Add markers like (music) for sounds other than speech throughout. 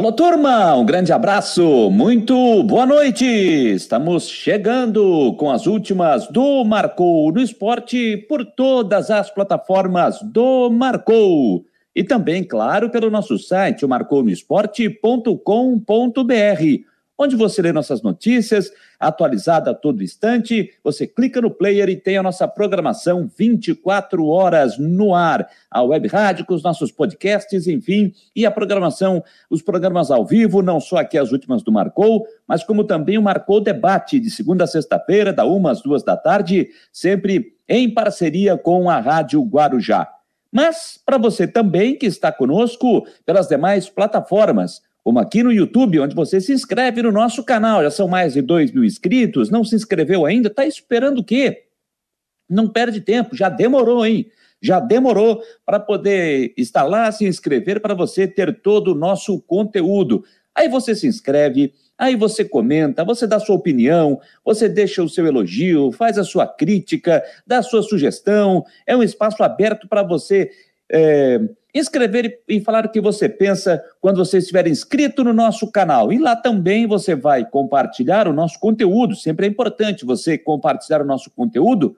Alô, turma, um grande abraço, muito boa noite. Estamos chegando com as últimas do Marcou no Esporte por todas as plataformas do Marcou. E também, claro, pelo nosso site, o marcounoesporte.com.br onde você lê nossas notícias, atualizada a todo instante. Você clica no player e tem a nossa programação 24 horas no ar. A web rádio com os nossos podcasts, enfim, e a programação, os programas ao vivo, não só aqui as últimas do Marcou, mas como também o Marcou Debate, de segunda a sexta-feira, da uma às duas da tarde, sempre em parceria com a Rádio Guarujá. Mas para você também que está conosco pelas demais plataformas, como aqui no YouTube, onde você se inscreve no nosso canal. Já são mais de 2 mil inscritos. Não se inscreveu ainda? Está esperando o quê? Não perde tempo, já demorou, hein? Já demorou para poder estar lá, se inscrever, para você ter todo o nosso conteúdo. Aí você se inscreve, aí você comenta, você dá sua opinião, você deixa o seu elogio, faz a sua crítica, dá a sua sugestão. É um espaço aberto para você. É, inscrever e falar o que você pensa quando você estiver inscrito no nosso canal. E lá também você vai compartilhar o nosso conteúdo. Sempre é importante você compartilhar o nosso conteúdo.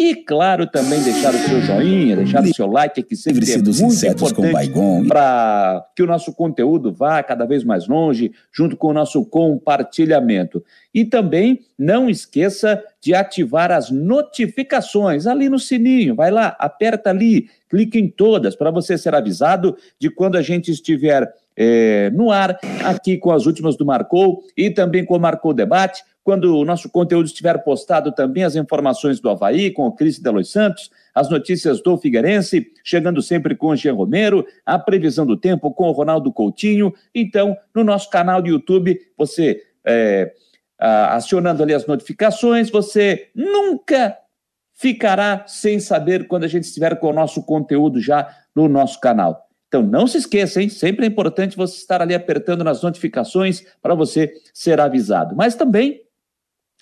E, claro, também deixar o seu joinha, deixar o seu like, que sempre é muito importante para que o nosso conteúdo vá cada vez mais longe, junto com o nosso compartilhamento. E também não esqueça de ativar as notificações ali no sininho. Vai lá, aperta ali, clique em todas para você ser avisado de quando a gente estiver é, no ar, aqui com as últimas do Marcou e também com o Marcou Debate. Quando o nosso conteúdo estiver postado também, as informações do Havaí, com o Cris Delois Santos, as notícias do Figueirense, chegando sempre com o Jean Romero, a previsão do tempo com o Ronaldo Coutinho. Então, no nosso canal do YouTube, você é, acionando ali as notificações, você nunca ficará sem saber quando a gente estiver com o nosso conteúdo já no nosso canal. Então não se esqueça, hein? Sempre é importante você estar ali apertando nas notificações para você ser avisado. Mas também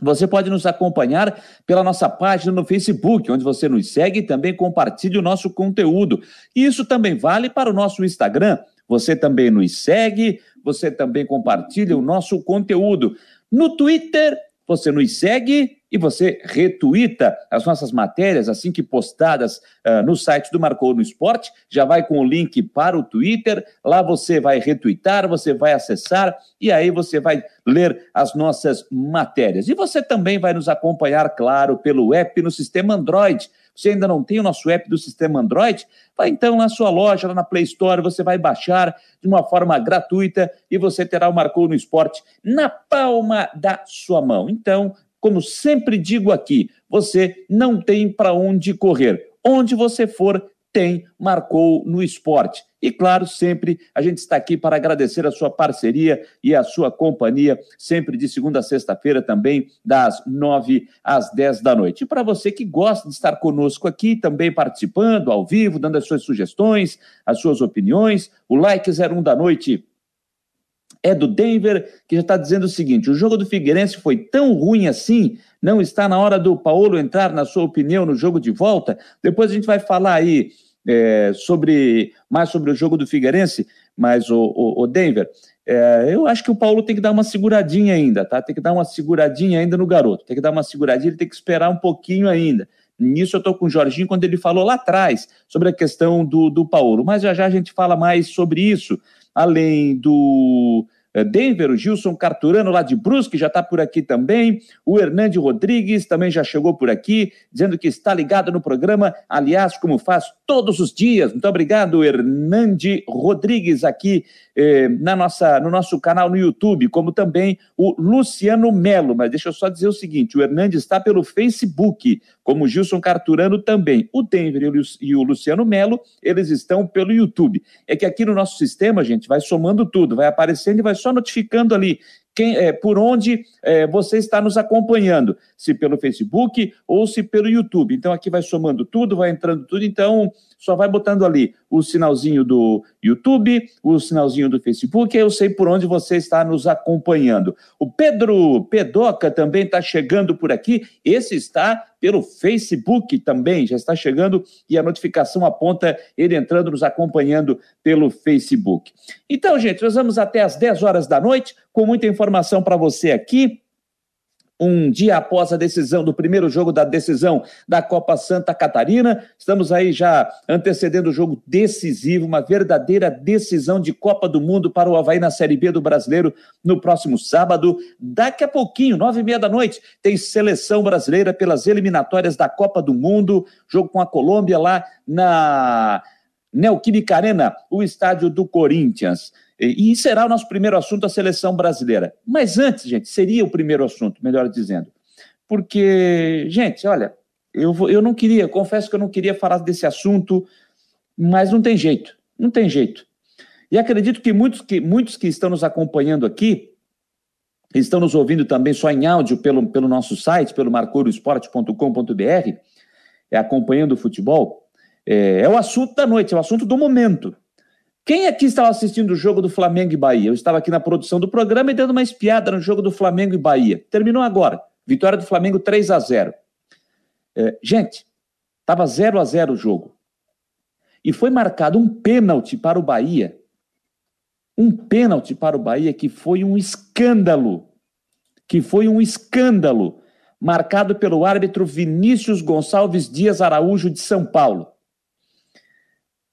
você pode nos acompanhar pela nossa página no Facebook, onde você nos segue e também compartilha o nosso conteúdo. E isso também vale para o nosso Instagram. Você também nos segue, você também compartilha o nosso conteúdo. No Twitter, você nos segue e você retuita as nossas matérias assim que postadas uh, no site do Marcou no Esporte. Já vai com o link para o Twitter. Lá você vai retuitar, você vai acessar e aí você vai ler as nossas matérias. E você também vai nos acompanhar, claro, pelo app no sistema Android. Você ainda não tem o nosso app do sistema Android? Vai então na sua loja, lá na Play Store, você vai baixar de uma forma gratuita e você terá o Marcou no Esporte na palma da sua mão. Então, como sempre digo aqui, você não tem para onde correr. Onde você for, tem Marcou no Esporte. E claro, sempre a gente está aqui para agradecer a sua parceria e a sua companhia, sempre de segunda a sexta-feira também, das nove às dez da noite. E para você que gosta de estar conosco aqui, também participando ao vivo, dando as suas sugestões, as suas opiniões, o like 01 da noite é do Denver, que já está dizendo o seguinte: o jogo do Figueirense foi tão ruim assim, não está na hora do Paulo entrar, na sua opinião, no jogo de volta? Depois a gente vai falar aí é, sobre mais sobre o jogo do Figueirense, mas o, o, o Denver, é, eu acho que o Paulo tem que dar uma seguradinha ainda, tá? Tem que dar uma seguradinha ainda no garoto, tem que dar uma seguradinha, ele tem que esperar um pouquinho ainda. Nisso eu estou com o Jorginho quando ele falou lá atrás sobre a questão do, do Paulo, mas já já a gente fala mais sobre isso, além do é, Denver, o Gilson Carturano lá de Brusque já está por aqui também. O Hernande Rodrigues também já chegou por aqui, dizendo que está ligado no programa, aliás, como faz todos os dias. Muito obrigado, Hernande Rodrigues, aqui eh, na nossa, no nosso canal no YouTube, como também o Luciano Melo. Mas deixa eu só dizer o seguinte: o Hernande está pelo Facebook, como o Gilson Carturano também. O Denver e o Luciano Melo, eles estão pelo YouTube. É que aqui no nosso sistema, gente, vai somando tudo, vai aparecendo e vai só notificando ali quem, é, por onde é, você está nos acompanhando, se pelo Facebook ou se pelo YouTube. Então aqui vai somando tudo, vai entrando tudo. Então só vai botando ali o sinalzinho do YouTube, o sinalzinho do Facebook, eu sei por onde você está nos acompanhando. O Pedro Pedoca também está chegando por aqui. Esse está pelo Facebook também, já está chegando e a notificação aponta ele entrando, nos acompanhando pelo Facebook. Então, gente, nós vamos até às 10 horas da noite com muita informação para você aqui um dia após a decisão do primeiro jogo da decisão da Copa Santa Catarina. Estamos aí já antecedendo o jogo decisivo, uma verdadeira decisão de Copa do Mundo para o Havaí na Série B do Brasileiro no próximo sábado. Daqui a pouquinho, nove e meia da noite, tem seleção brasileira pelas eliminatórias da Copa do Mundo, jogo com a Colômbia lá na Neoquímica Arena, o estádio do Corinthians. E será o nosso primeiro assunto a seleção brasileira. Mas antes, gente, seria o primeiro assunto, melhor dizendo. Porque, gente, olha, eu, eu não queria, confesso que eu não queria falar desse assunto, mas não tem jeito, não tem jeito. E acredito que muitos que, muitos que estão nos acompanhando aqui, estão nos ouvindo também só em áudio pelo, pelo nosso site, pelo marcouroesporte.com.br, é, acompanhando o futebol, é, é o assunto da noite, é o assunto do momento. Quem aqui estava assistindo o jogo do Flamengo e Bahia? Eu estava aqui na produção do programa e dando uma espiada no jogo do Flamengo e Bahia. Terminou agora. Vitória do Flamengo 3 a 0 é, Gente, estava 0 a 0 o jogo. E foi marcado um pênalti para o Bahia. Um pênalti para o Bahia que foi um escândalo. Que foi um escândalo. Marcado pelo árbitro Vinícius Gonçalves Dias Araújo de São Paulo.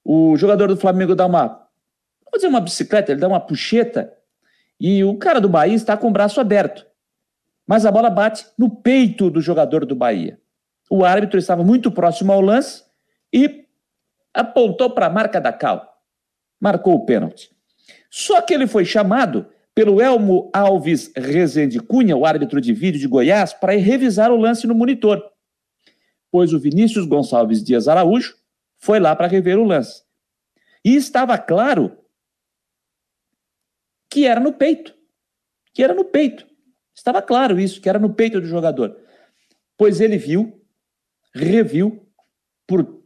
O jogador do Flamengo dá uma vou dizer uma bicicleta, ele dá uma puxeta e o cara do Bahia está com o braço aberto. Mas a bola bate no peito do jogador do Bahia. O árbitro estava muito próximo ao lance e apontou para a marca da cal. Marcou o pênalti. Só que ele foi chamado pelo Elmo Alves Rezende Cunha, o árbitro de vídeo de Goiás, para revisar o lance no monitor. Pois o Vinícius Gonçalves Dias Araújo foi lá para rever o lance. E estava claro que era no peito. Que era no peito. Estava claro isso, que era no peito do jogador. Pois ele viu, reviu, por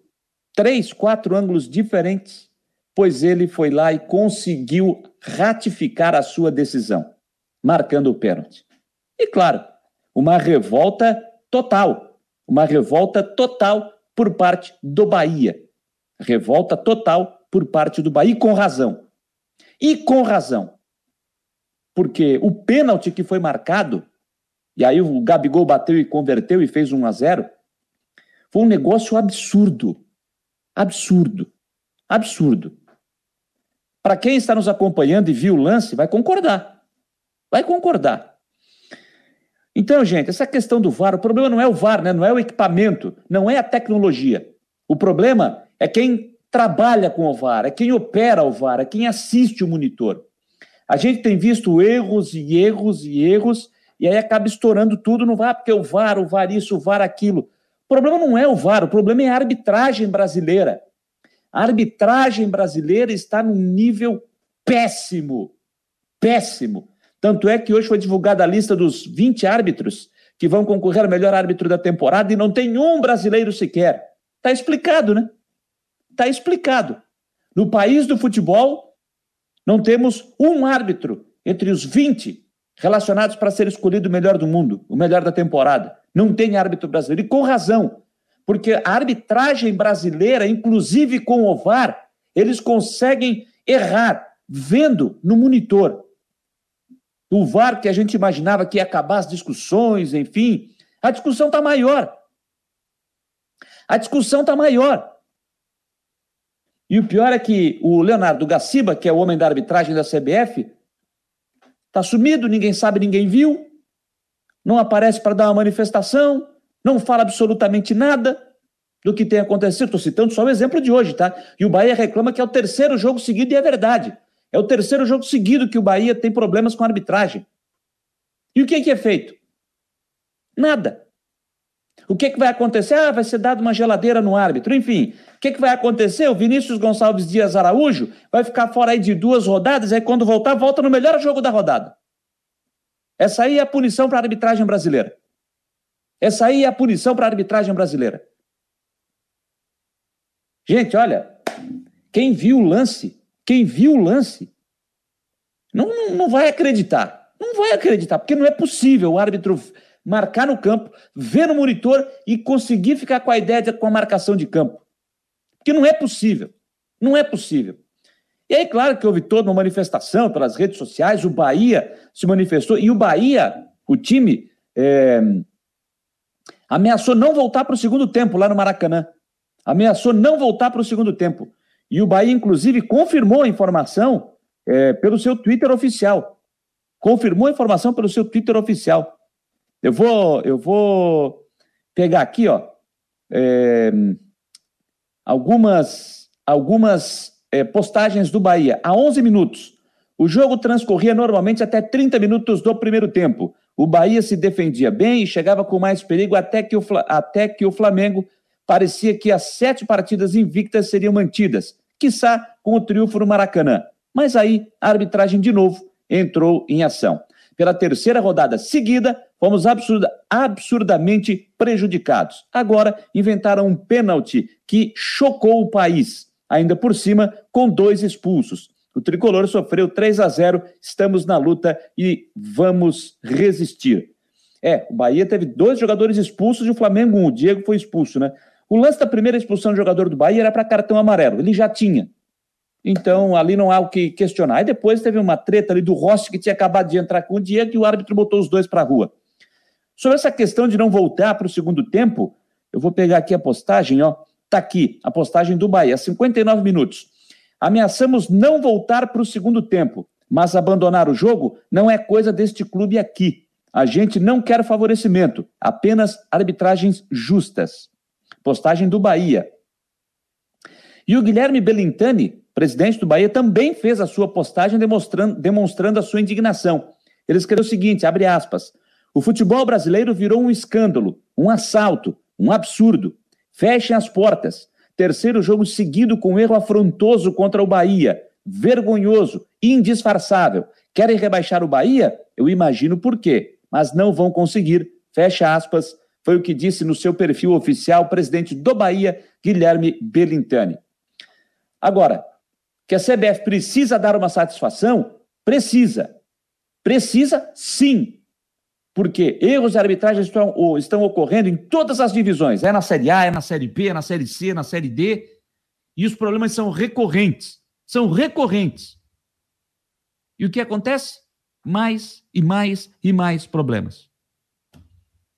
três, quatro ângulos diferentes, pois ele foi lá e conseguiu ratificar a sua decisão, marcando o pênalti. E claro, uma revolta total, uma revolta total por parte do Bahia. Revolta total por parte do Bahia, e com razão. E com razão porque o pênalti que foi marcado, e aí o Gabigol bateu e converteu e fez 1 a 0 foi um negócio absurdo. Absurdo. Absurdo. Para quem está nos acompanhando e viu o lance, vai concordar. Vai concordar. Então, gente, essa questão do VAR, o problema não é o VAR, né? não é o equipamento, não é a tecnologia. O problema é quem trabalha com o VAR, é quem opera o VAR, é quem assiste o monitor. A gente tem visto erros e erros e erros, e aí acaba estourando tudo no VAR, porque o VAR, o VAR isso, o VAR aquilo. O problema não é o VAR, o problema é a arbitragem brasileira. A arbitragem brasileira está num nível péssimo. Péssimo. Tanto é que hoje foi divulgada a lista dos 20 árbitros que vão concorrer ao melhor árbitro da temporada e não tem um brasileiro sequer. Está explicado, né? Está explicado. No país do futebol, não temos um árbitro entre os 20 relacionados para ser escolhido o melhor do mundo, o melhor da temporada. Não tem árbitro brasileiro. E com razão. Porque a arbitragem brasileira, inclusive com o VAR, eles conseguem errar vendo no monitor. O VAR que a gente imaginava que ia acabar as discussões, enfim, a discussão está maior. A discussão está maior. E o pior é que o Leonardo Gaciba, que é o homem da arbitragem da CBF, está sumido, ninguém sabe, ninguém viu, não aparece para dar uma manifestação, não fala absolutamente nada do que tem acontecido. Estou citando só o exemplo de hoje, tá? E o Bahia reclama que é o terceiro jogo seguido, e é verdade. É o terceiro jogo seguido que o Bahia tem problemas com a arbitragem. E o que é, que é feito? Nada. O que, é que vai acontecer? Ah, vai ser dado uma geladeira no árbitro. Enfim, o que, é que vai acontecer? O Vinícius Gonçalves Dias Araújo vai ficar fora aí de duas rodadas, aí quando voltar, volta no melhor jogo da rodada. Essa aí é a punição para a arbitragem brasileira. Essa aí é a punição para a arbitragem brasileira. Gente, olha, quem viu o lance, quem viu o lance, não, não, não vai acreditar. Não vai acreditar, porque não é possível o árbitro marcar no campo, ver no monitor e conseguir ficar com a ideia de, com a marcação de campo. Porque não é possível. Não é possível. E aí, claro que houve toda uma manifestação pelas redes sociais, o Bahia se manifestou, e o Bahia, o time, é, ameaçou não voltar para o segundo tempo lá no Maracanã. Ameaçou não voltar para o segundo tempo. E o Bahia, inclusive, confirmou a informação é, pelo seu Twitter oficial. Confirmou a informação pelo seu Twitter oficial. Eu vou, eu vou pegar aqui, ó, é, algumas, algumas é, postagens do Bahia. Há 11 minutos, o jogo transcorria normalmente até 30 minutos do primeiro tempo. O Bahia se defendia bem e chegava com mais perigo até que o, até que o Flamengo parecia que as sete partidas invictas seriam mantidas, quiçá com o triunfo no Maracanã. Mas aí a arbitragem de novo entrou em ação. Pela terceira rodada seguida, fomos absurda, absurdamente prejudicados. Agora inventaram um pênalti que chocou o país, ainda por cima com dois expulsos. O tricolor sofreu 3 a 0, estamos na luta e vamos resistir. É, o Bahia teve dois jogadores expulsos e o Flamengo um. O Diego foi expulso, né? O lance da primeira expulsão do jogador do Bahia era para cartão amarelo. Ele já tinha. Então, ali não há o que questionar. E depois teve uma treta ali do Rossi, que tinha acabado de entrar com o Diego, e o árbitro botou os dois para a rua. Sobre essa questão de não voltar para o segundo tempo, eu vou pegar aqui a postagem, ó. Tá aqui, a postagem do Bahia, 59 minutos. Ameaçamos não voltar para o segundo tempo, mas abandonar o jogo não é coisa deste clube aqui. A gente não quer favorecimento, apenas arbitragens justas. Postagem do Bahia. E o Guilherme Belintani, presidente do Bahia, também fez a sua postagem demonstrando, demonstrando a sua indignação. Ele escreveu o seguinte, abre aspas, o futebol brasileiro virou um escândalo, um assalto, um absurdo. Fechem as portas. Terceiro jogo seguido com erro afrontoso contra o Bahia. Vergonhoso, indisfarçável. Querem rebaixar o Bahia? Eu imagino por quê, mas não vão conseguir. Fecha aspas. Foi o que disse no seu perfil oficial o presidente do Bahia, Guilherme Belintani. Agora, que a CBF precisa dar uma satisfação? Precisa. Precisa sim porque erros de arbitragem estão, estão ocorrendo em todas as divisões. É na Série A, é na Série B, é na Série C, é na Série D. E os problemas são recorrentes. São recorrentes. E o que acontece? Mais e mais e mais problemas.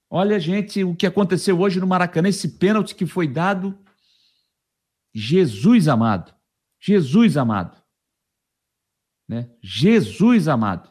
Olha, gente, o que aconteceu hoje no Maracanã, esse pênalti que foi dado. Jesus amado. Jesus amado. Né? Jesus amado.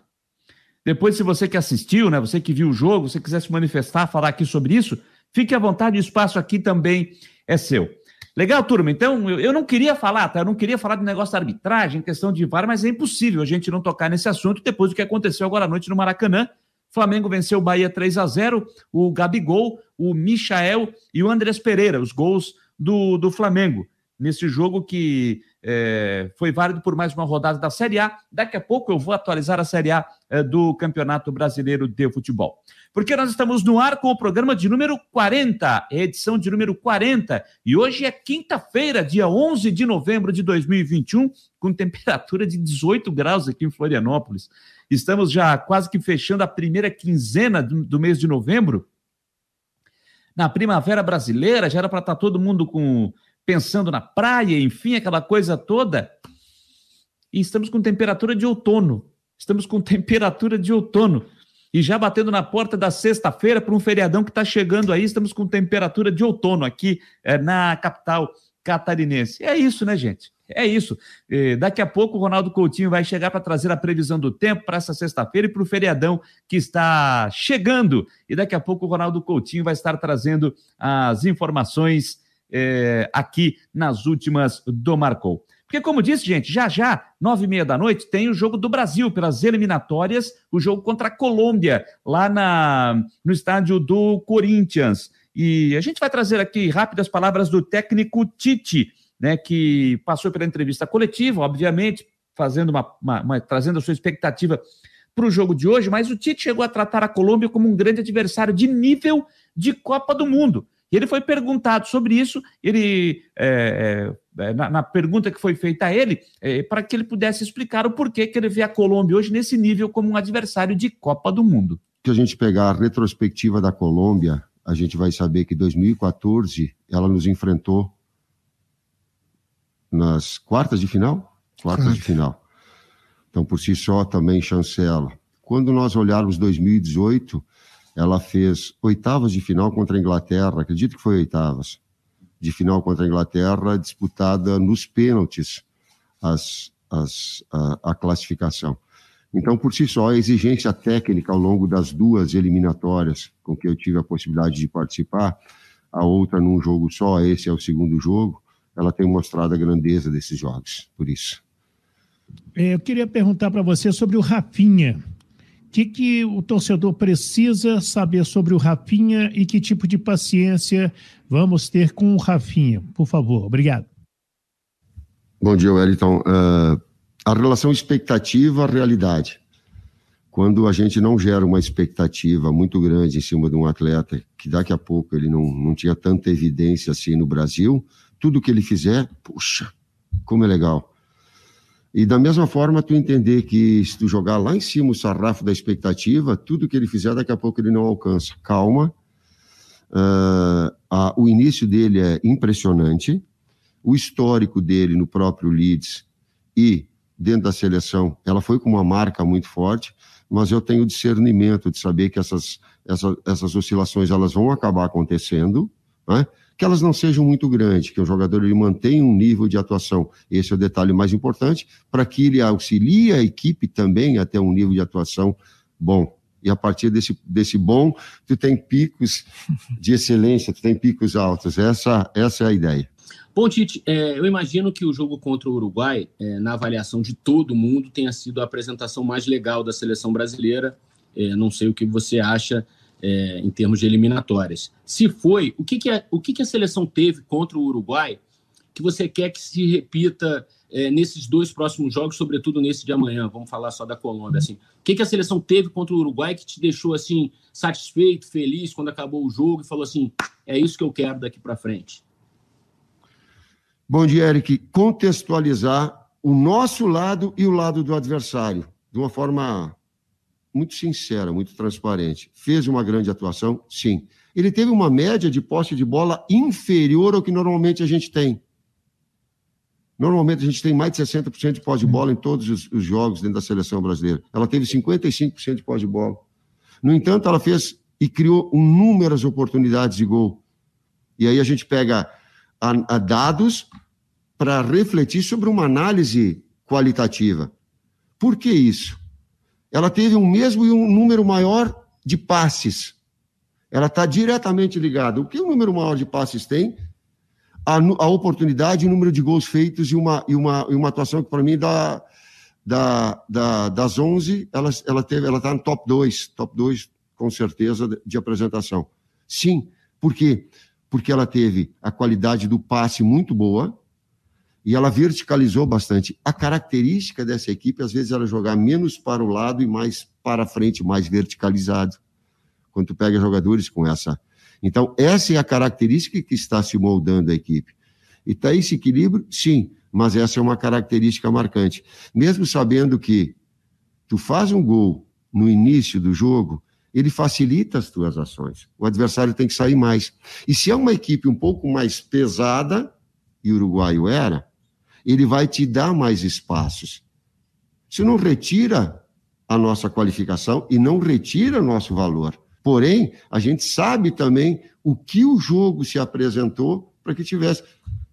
Depois, se você que assistiu, né, você que viu o jogo, você quiser se manifestar, falar aqui sobre isso, fique à vontade, o espaço aqui também é seu. Legal, turma? Então, eu, não queria falar, tá? Eu não queria falar de negócio da arbitragem, questão de VAR, mas é impossível a gente não tocar nesse assunto depois do que aconteceu agora à noite no Maracanã. Flamengo venceu o Bahia 3 a 0 o Gabigol, o Michael e o Andrés Pereira, os gols do, do Flamengo nesse jogo que é, foi válido por mais uma rodada da Série A. Daqui a pouco eu vou atualizar a Série A é, do Campeonato Brasileiro de Futebol. Porque nós estamos no ar com o programa de número 40, edição de número 40, e hoje é quinta-feira, dia 11 de novembro de 2021, com temperatura de 18 graus aqui em Florianópolis. Estamos já quase que fechando a primeira quinzena do, do mês de novembro. Na primavera brasileira, já era para estar tá todo mundo com pensando na praia, enfim, aquela coisa toda. E estamos com temperatura de outono. Estamos com (laughs) temperatura de outono. E já batendo na porta da sexta-feira para um feriadão que está chegando aí, estamos com temperatura de outono aqui é, na capital catarinense. É isso, né, gente? É isso. E daqui a pouco o Ronaldo Coutinho vai chegar para trazer a previsão do tempo para essa sexta-feira e para o feriadão que está chegando. E daqui a pouco o Ronaldo Coutinho vai estar trazendo as informações é, aqui nas últimas do Marcou. Porque, como disse, gente, já já, nove e meia da noite, tem o jogo do Brasil pelas eliminatórias, o jogo contra a Colômbia, lá na, no estádio do Corinthians. E a gente vai trazer aqui rápidas palavras do técnico Tite, né, que passou pela entrevista coletiva, obviamente, fazendo uma, uma, uma trazendo a sua expectativa para o jogo de hoje, mas o Tite chegou a tratar a Colômbia como um grande adversário de nível de Copa do Mundo. E ele foi perguntado sobre isso, ele é, é, na, na, pergunta que foi feita a ele, é, para que ele pudesse explicar o porquê que ele vê a Colômbia hoje nesse nível como um adversário de Copa do Mundo. Se a gente pegar a retrospectiva da Colômbia, a gente vai saber que 2014 ela nos enfrentou nas quartas de final? Quartas de final. Então, por si só, também chancela. Quando nós olharmos 2018, ela fez oitavas de final contra a Inglaterra, acredito que foi oitavas de final contra a Inglaterra, disputada nos pênaltis as, as, a, a classificação. Então, por si só, a exigência técnica ao longo das duas eliminatórias com que eu tive a possibilidade de participar, a outra num jogo só, esse é o segundo jogo, ela tem mostrado a grandeza desses jogos, por isso. É, eu queria perguntar para você sobre o Rafinha. Que, que o torcedor precisa saber sobre o Rafinha e que tipo de paciência vamos ter com o Rafinha? Por favor, obrigado. Bom dia, Wellington. Uh, a relação expectativa-realidade. Quando a gente não gera uma expectativa muito grande em cima de um atleta, que daqui a pouco ele não, não tinha tanta evidência assim no Brasil, tudo que ele fizer, puxa, como é legal. E da mesma forma, tu entender que se tu jogar lá em cima o sarrafo da expectativa, tudo que ele fizer, daqui a pouco ele não alcança. Calma. Uh, a, o início dele é impressionante. O histórico dele no próprio Leeds e dentro da seleção, ela foi com uma marca muito forte, mas eu tenho discernimento de saber que essas, essas, oscilações elas vão acabar acontecendo, né? Que elas não sejam muito grandes, que o jogador ele mantenha um nível de atuação. Esse é o detalhe mais importante, para que ele auxilie a equipe também até um nível de atuação bom. E a partir desse, desse bom, tu tem picos de excelência, tu tem picos altos. Essa, essa é a ideia. Bom, Tite, é, eu imagino que o jogo contra o Uruguai, é, na avaliação de todo mundo, tenha sido a apresentação mais legal da seleção brasileira. É, não sei o que você acha é, em termos de eliminatórias. Se foi, o que, que, a, o que, que a seleção teve contra o Uruguai que você quer que se repita é, nesses dois próximos jogos, sobretudo nesse de amanhã? Vamos falar só da Colômbia. Assim. O que, que a seleção teve contra o Uruguai que te deixou assim satisfeito, feliz quando acabou o jogo e falou assim: é isso que eu quero daqui para frente? Bom dia, Eric. Contextualizar o nosso lado e o lado do adversário de uma forma muito sincera, muito transparente. Fez uma grande atuação? Sim. Ele teve uma média de posse de bola inferior ao que normalmente a gente tem. Normalmente a gente tem mais de 60% de posse de bola em todos os, os, jogos dentro da seleção brasileira. Ela teve 55% de posse de bola. No entanto, ela fez e criou inúmeras oportunidades de gol. E aí a gente pega a, a dados para refletir sobre uma análise qualitativa. Por que isso? Ela teve um mesmo e um número maior de passes. Ela está diretamente ligada. O que o um número maior de passes tem? A, a oportunidade, o número de gols feitos e uma, e uma, e uma atuação que, para mim, da, da, das 11, ela está ela teve, ela tá no top 2, top 2, com certeza, de, de apresentação. Sim, por quê? Porque ela teve a qualidade do passe muito boa, e ela verticalizou bastante. A característica dessa equipe, às vezes, era jogar menos para o lado e mais para frente, mais verticalizado. Quando tu pega jogadores com essa. Então, essa é a característica que está se moldando a equipe. E está esse equilíbrio? Sim, mas essa é uma característica marcante. Mesmo sabendo que tu faz um gol no início do jogo, ele facilita as tuas ações. O adversário tem que sair mais. E se é uma equipe um pouco mais pesada, e o uruguaio era, ele vai te dar mais espaços. Isso não retira a nossa qualificação e não retira nosso valor. Porém, a gente sabe também o que o jogo se apresentou para que tivesse.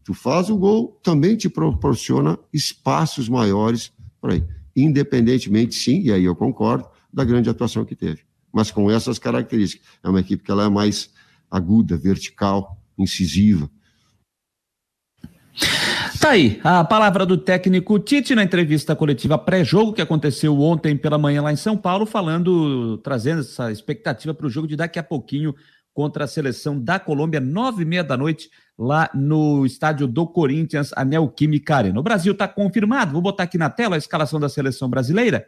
Tu faz o gol, também te proporciona espaços maiores por aí. Independentemente, sim, e aí eu concordo, da grande atuação que teve. Mas com essas características. É uma equipe que ela é mais aguda, vertical, incisiva. Tá aí, a palavra do técnico Tite na entrevista coletiva pré-jogo que aconteceu ontem pela manhã lá em São Paulo, falando, trazendo essa expectativa para o jogo de daqui a pouquinho contra a seleção da Colômbia, nove e meia da noite, lá no estádio do Corinthians, a Neoquímica Arena. O Brasil está confirmado, vou botar aqui na tela a escalação da seleção brasileira.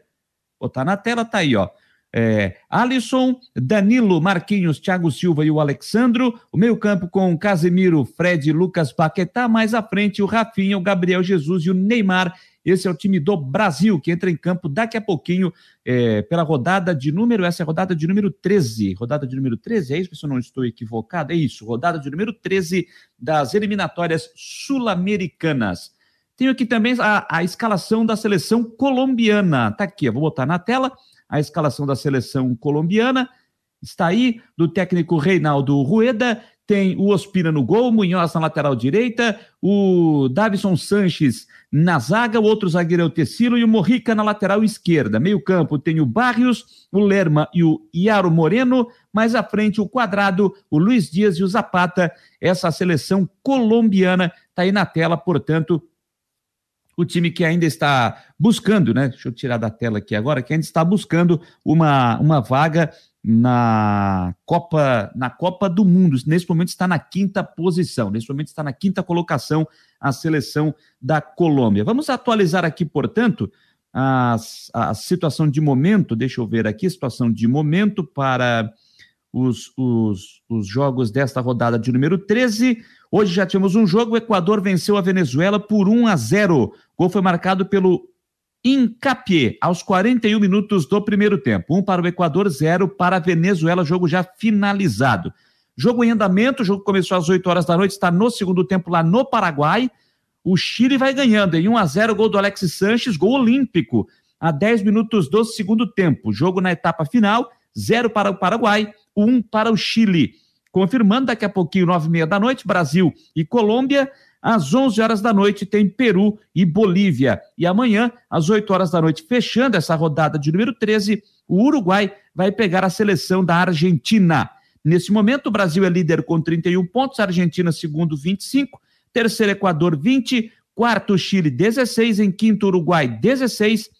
Botar na tela, tá aí, ó. É, Alisson, Danilo, Marquinhos, Thiago Silva e o Alexandro. O meio-campo com Casemiro, Fred, Lucas Paquetá. Mais à frente, o Rafinha, o Gabriel Jesus e o Neymar. Esse é o time do Brasil, que entra em campo daqui a pouquinho é, pela rodada de número. Essa é a rodada de número 13. Rodada de número 13, é isso? Se eu não estou equivocado, é isso. Rodada de número 13 das eliminatórias sul-americanas. Tenho aqui também a, a escalação da seleção colombiana. Tá aqui, eu vou botar na tela a escalação da seleção colombiana. Está aí, do técnico Reinaldo Rueda, tem o Ospina no gol, Munhoz na lateral direita, o Davison Sanches na zaga, o outro zagueiro é o Tecilo e o Morrica na lateral esquerda. Meio campo tem o Barrios, o Lerma e o Iaro Moreno, mais à frente o Quadrado, o Luiz Dias e o Zapata. Essa seleção colombiana está aí na tela, portanto, o time que ainda está buscando, né? Deixa eu tirar da tela aqui agora, que ainda está buscando uma, uma vaga na Copa na Copa do Mundo. Nesse momento está na quinta posição. Nesse momento está na quinta colocação a seleção da Colômbia. Vamos atualizar aqui, portanto, a, a situação de momento. Deixa eu ver aqui, situação de momento para os, os, os jogos desta rodada de número 13. Hoje já tínhamos um jogo, o Equador venceu a Venezuela por 1 a 0. O gol foi marcado pelo Incapié, aos 41 minutos do primeiro tempo. Um para o Equador, zero para a Venezuela, jogo já finalizado. Jogo em andamento, o jogo começou às 8 horas da noite, está no segundo tempo lá no Paraguai. O Chile vai ganhando em 1 a 0 gol do Alexis Sanches, gol olímpico, a 10 minutos do segundo tempo. Jogo na etapa final, zero para o Paraguai, um para o Chile. Confirmando daqui a pouquinho, nove e meia da noite, Brasil e Colômbia. Às 11 horas da noite tem Peru e Bolívia. E amanhã, às 8 horas da noite, fechando essa rodada de número 13, o Uruguai vai pegar a seleção da Argentina. Nesse momento, o Brasil é líder com 31 pontos, a Argentina segundo 25, terceiro Equador 20, quarto Chile 16, em quinto Uruguai 16,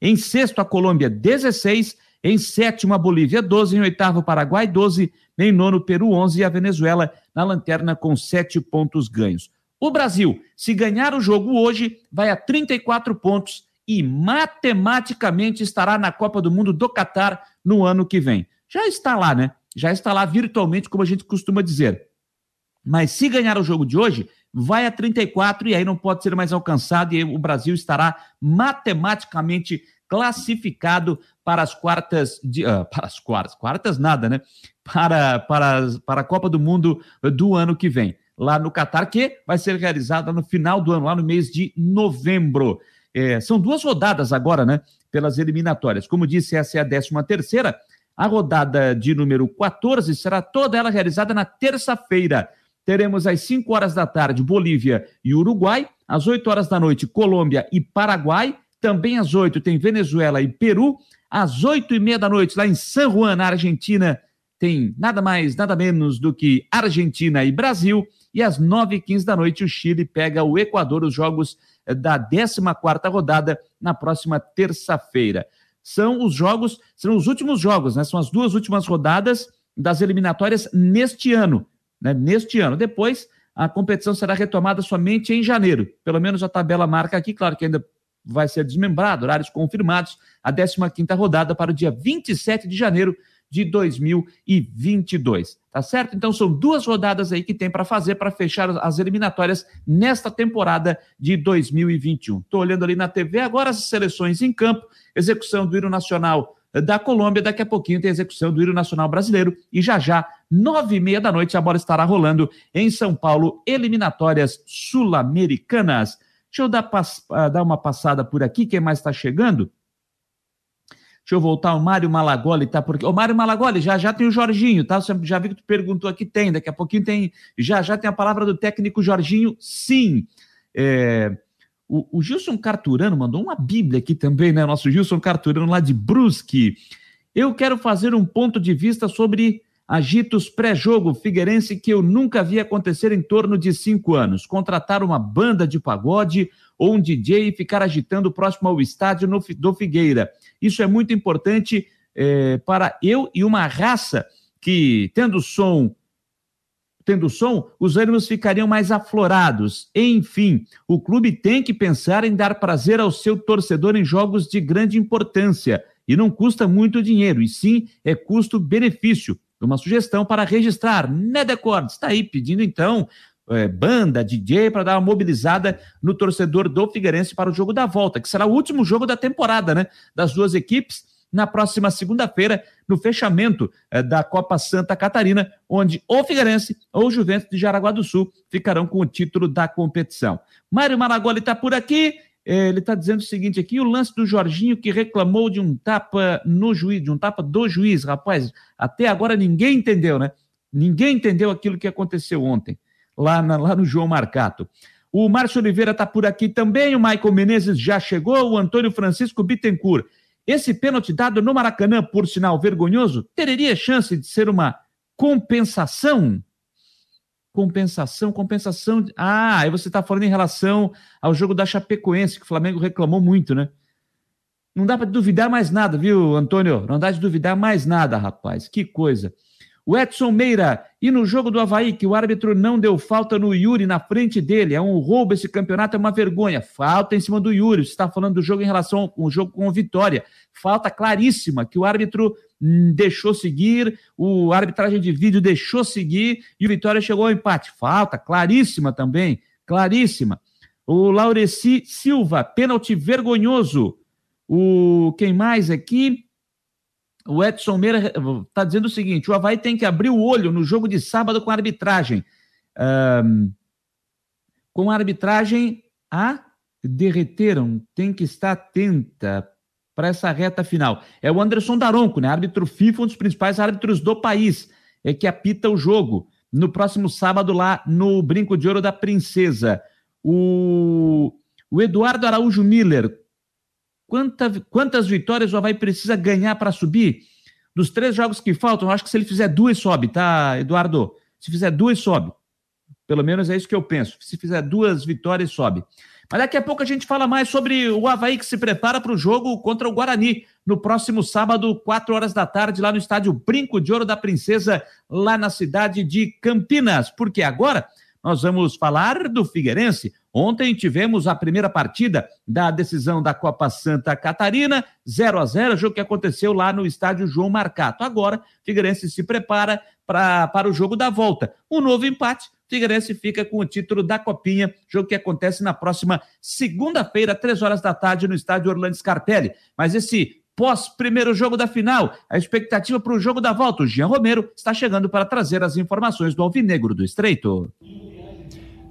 em sexto a Colômbia 16, em sétimo a Bolívia 12, em oitavo Paraguai 12, em nono Peru 11 e a Venezuela na lanterna com sete pontos ganhos. O Brasil, se ganhar o jogo hoje, vai a 34 pontos e matematicamente estará na Copa do Mundo do Catar no ano que vem. Já está lá, né? Já está lá virtualmente, como a gente costuma dizer. Mas se ganhar o jogo de hoje, vai a 34 e aí não pode ser mais alcançado e o Brasil estará matematicamente classificado para as quartas de, uh, (laughs) para as quartas, quartas nada, né? Para, para, para a Copa do Mundo do ano que vem, lá no Catar, que vai ser realizada no final do ano, lá no mês de novembro. É, são duas rodadas agora, né? Pelas eliminatórias. Como disse, essa é a 13 terceira. A rodada de número 14 será toda ela realizada na terça-feira. Teremos às 5 horas da tarde Bolívia e Uruguai, às 8 horas da noite Colômbia e Paraguai, também às oito tem Venezuela e Peru. Às oito e meia da noite, lá em San Juan, na Argentina, tem nada mais, nada menos do que Argentina e Brasil. E às nove e quinze da noite, o Chile pega o Equador, os jogos eh, da 14 quarta rodada, na próxima terça-feira. São os jogos, são os últimos jogos, né? São as duas últimas rodadas das eliminatórias neste ano, né? Neste ano. Depois, a competição será retomada somente em janeiro. Pelo menos a tabela marca aqui, claro que ainda vai ser desmembrado, horários confirmados, a 15ª rodada para o dia 27 de janeiro de 2022. Tá certo? Então são duas rodadas aí que tem para fazer para fechar as eliminatórias nesta temporada de 2021. Estou olhando ali na TV agora as seleções em campo, execução do hino nacional da Colômbia, daqui a pouquinho tem execução do hino nacional brasileiro e já já, nove e meia da noite, a bola estará rolando em São Paulo, eliminatórias sul-americanas. Deixa eu dar, uh, dar uma passada por aqui, quem mais está chegando? Deixa eu voltar, o Mário Malagoli tá por aqui. Ô, Mário Malagoli, já já tem o Jorginho, tá? Você já vi que tu perguntou aqui, tem, daqui a pouquinho tem, já já tem a palavra do técnico Jorginho, sim. É, o, o, Gilson Carturano mandou uma bíblia aqui também, né? Nosso Gilson Carturano lá de Brusque. Eu quero fazer um ponto de vista sobre agitos pré-jogo Figueirense que eu nunca vi acontecer em torno de cinco anos. Contratar uma banda de pagode ou um DJ e ficar agitando próximo ao estádio no, do Figueira. Isso é muito importante é, para eu e uma raça que, tendo som, tendo som, os ânimos ficariam mais aflorados. Enfim, o clube tem que pensar em dar prazer ao seu torcedor em jogos de grande importância e não custa muito dinheiro, e sim é custo-benefício. Uma sugestão para registrar. Nedecord está aí pedindo então é, banda, DJ, para dar uma mobilizada no torcedor do Figueirense para o jogo da volta, que será o último jogo da temporada, né? Das duas equipes, na próxima segunda-feira, no fechamento é, da Copa Santa Catarina, onde ou Figueirense ou Juventus de Jaraguá do Sul ficarão com o título da competição. Mário Maragoli está por aqui. É, ele está dizendo o seguinte aqui: o lance do Jorginho que reclamou de um tapa no juiz, de um tapa do juiz, rapaz. Até agora ninguém entendeu, né? Ninguém entendeu aquilo que aconteceu ontem lá, na, lá no João Marcato. O Márcio Oliveira está por aqui também, o Michael Menezes já chegou, o Antônio Francisco Bittencourt. Esse pênalti dado no Maracanã, por sinal vergonhoso, teria chance de ser uma compensação? Compensação, compensação. Ah, aí você está falando em relação ao jogo da Chapecoense, que o Flamengo reclamou muito, né? Não dá para duvidar mais nada, viu, Antônio? Não dá de duvidar mais nada, rapaz. Que coisa. O Edson Meira, e no jogo do Havaí, que o árbitro não deu falta no Yuri na frente dele. É um roubo esse campeonato, é uma vergonha. Falta em cima do Yuri. Você está falando do jogo em relação ao jogo com o Vitória. Falta claríssima que o árbitro deixou seguir, o arbitragem de vídeo deixou seguir e o Vitória chegou ao empate. Falta claríssima também, claríssima. O Laureci Silva, pênalti vergonhoso. O quem mais aqui? O Edson Meira está dizendo o seguinte: o Havaí tem que abrir o olho no jogo de sábado com a arbitragem. Um, com a arbitragem a derreteram, tem que estar atenta para essa reta final. É o Anderson Daronco, né? Árbitro FIFA, um dos principais árbitros do país, é que apita o jogo no próximo sábado lá no Brinco de Ouro da Princesa. O, o Eduardo Araújo Miller, Quanta, quantas vitórias o Havaí precisa ganhar para subir? Dos três jogos que faltam, eu acho que se ele fizer duas, sobe, tá, Eduardo? Se fizer duas, sobe. Pelo menos é isso que eu penso. Se fizer duas vitórias, sobe. Mas daqui a pouco a gente fala mais sobre o Havaí que se prepara para o jogo contra o Guarani no próximo sábado, quatro horas da tarde, lá no estádio Brinco de Ouro da Princesa, lá na cidade de Campinas. Porque agora nós vamos falar do Figueirense. Ontem tivemos a primeira partida da decisão da Copa Santa Catarina, 0 a 0 jogo que aconteceu lá no estádio João Marcato. Agora, Figueirense se prepara pra, para o jogo da volta. Um novo empate, Figueirense fica com o título da Copinha, jogo que acontece na próxima segunda-feira, três horas da tarde, no estádio Orlando Scarpelli. Mas esse pós primeiro jogo da final, a expectativa para o jogo da volta, o Jean Romero está chegando para trazer as informações do Alvinegro do Estreito.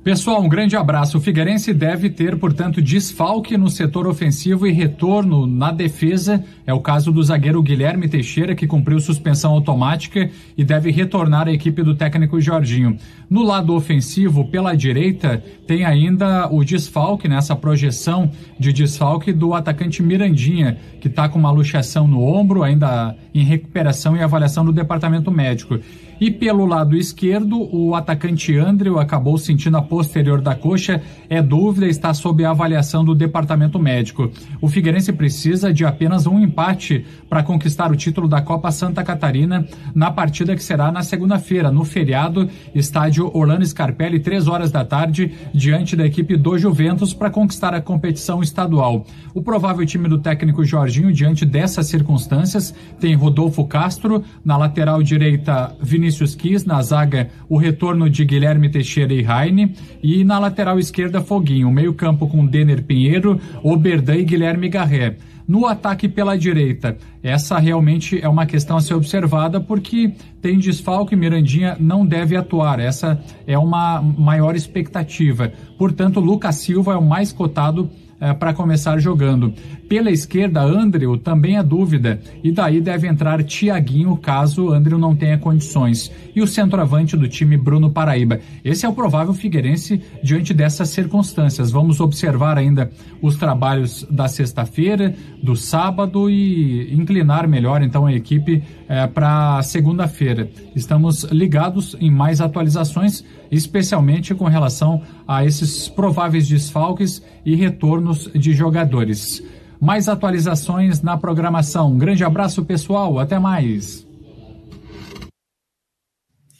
Pessoal, um grande abraço. O Figueirense deve ter, portanto, desfalque no setor ofensivo e retorno na defesa. É o caso do zagueiro Guilherme Teixeira, que cumpriu suspensão automática e deve retornar à equipe do técnico Jorginho. No lado ofensivo, pela direita, tem ainda o desfalque, nessa projeção de desfalque do atacante Mirandinha, que está com uma luxação no ombro, ainda em recuperação e avaliação do departamento médico. E pelo lado esquerdo, o atacante Andrew acabou sentindo a posterior da coxa, é dúvida, está sob a avaliação do departamento médico. O Figueirense precisa de apenas um empate para conquistar o título da Copa Santa Catarina na partida que será na segunda-feira, no feriado, estádio Orlando Scarpelli, três horas da tarde, diante da equipe do Juventus para conquistar a competição estadual. O provável time do técnico Jorginho, diante dessas circunstâncias, tem Rodolfo Castro, na lateral direita, Vinícius Vinícius Quis, na zaga o retorno de Guilherme Teixeira e Raine, e na lateral esquerda Foguinho, meio campo com Denner Pinheiro, Oberdan e Guilherme Garré. No ataque pela direita, essa realmente é uma questão a ser observada porque tem desfalque, Mirandinha não deve atuar. Essa é uma maior expectativa. Portanto, Lucas Silva é o mais cotado é, para começar jogando. Pela esquerda, Andrew também é dúvida, e daí deve entrar Tiaguinho caso Andrew não tenha condições. E o centroavante do time, Bruno Paraíba. Esse é o provável Figueirense diante dessas circunstâncias. Vamos observar ainda os trabalhos da sexta-feira, do sábado e inclinar melhor então a equipe é, para segunda-feira. Estamos ligados em mais atualizações, especialmente com relação a esses prováveis desfalques e retornos de jogadores. Mais atualizações na programação. Um grande abraço, pessoal. Até mais.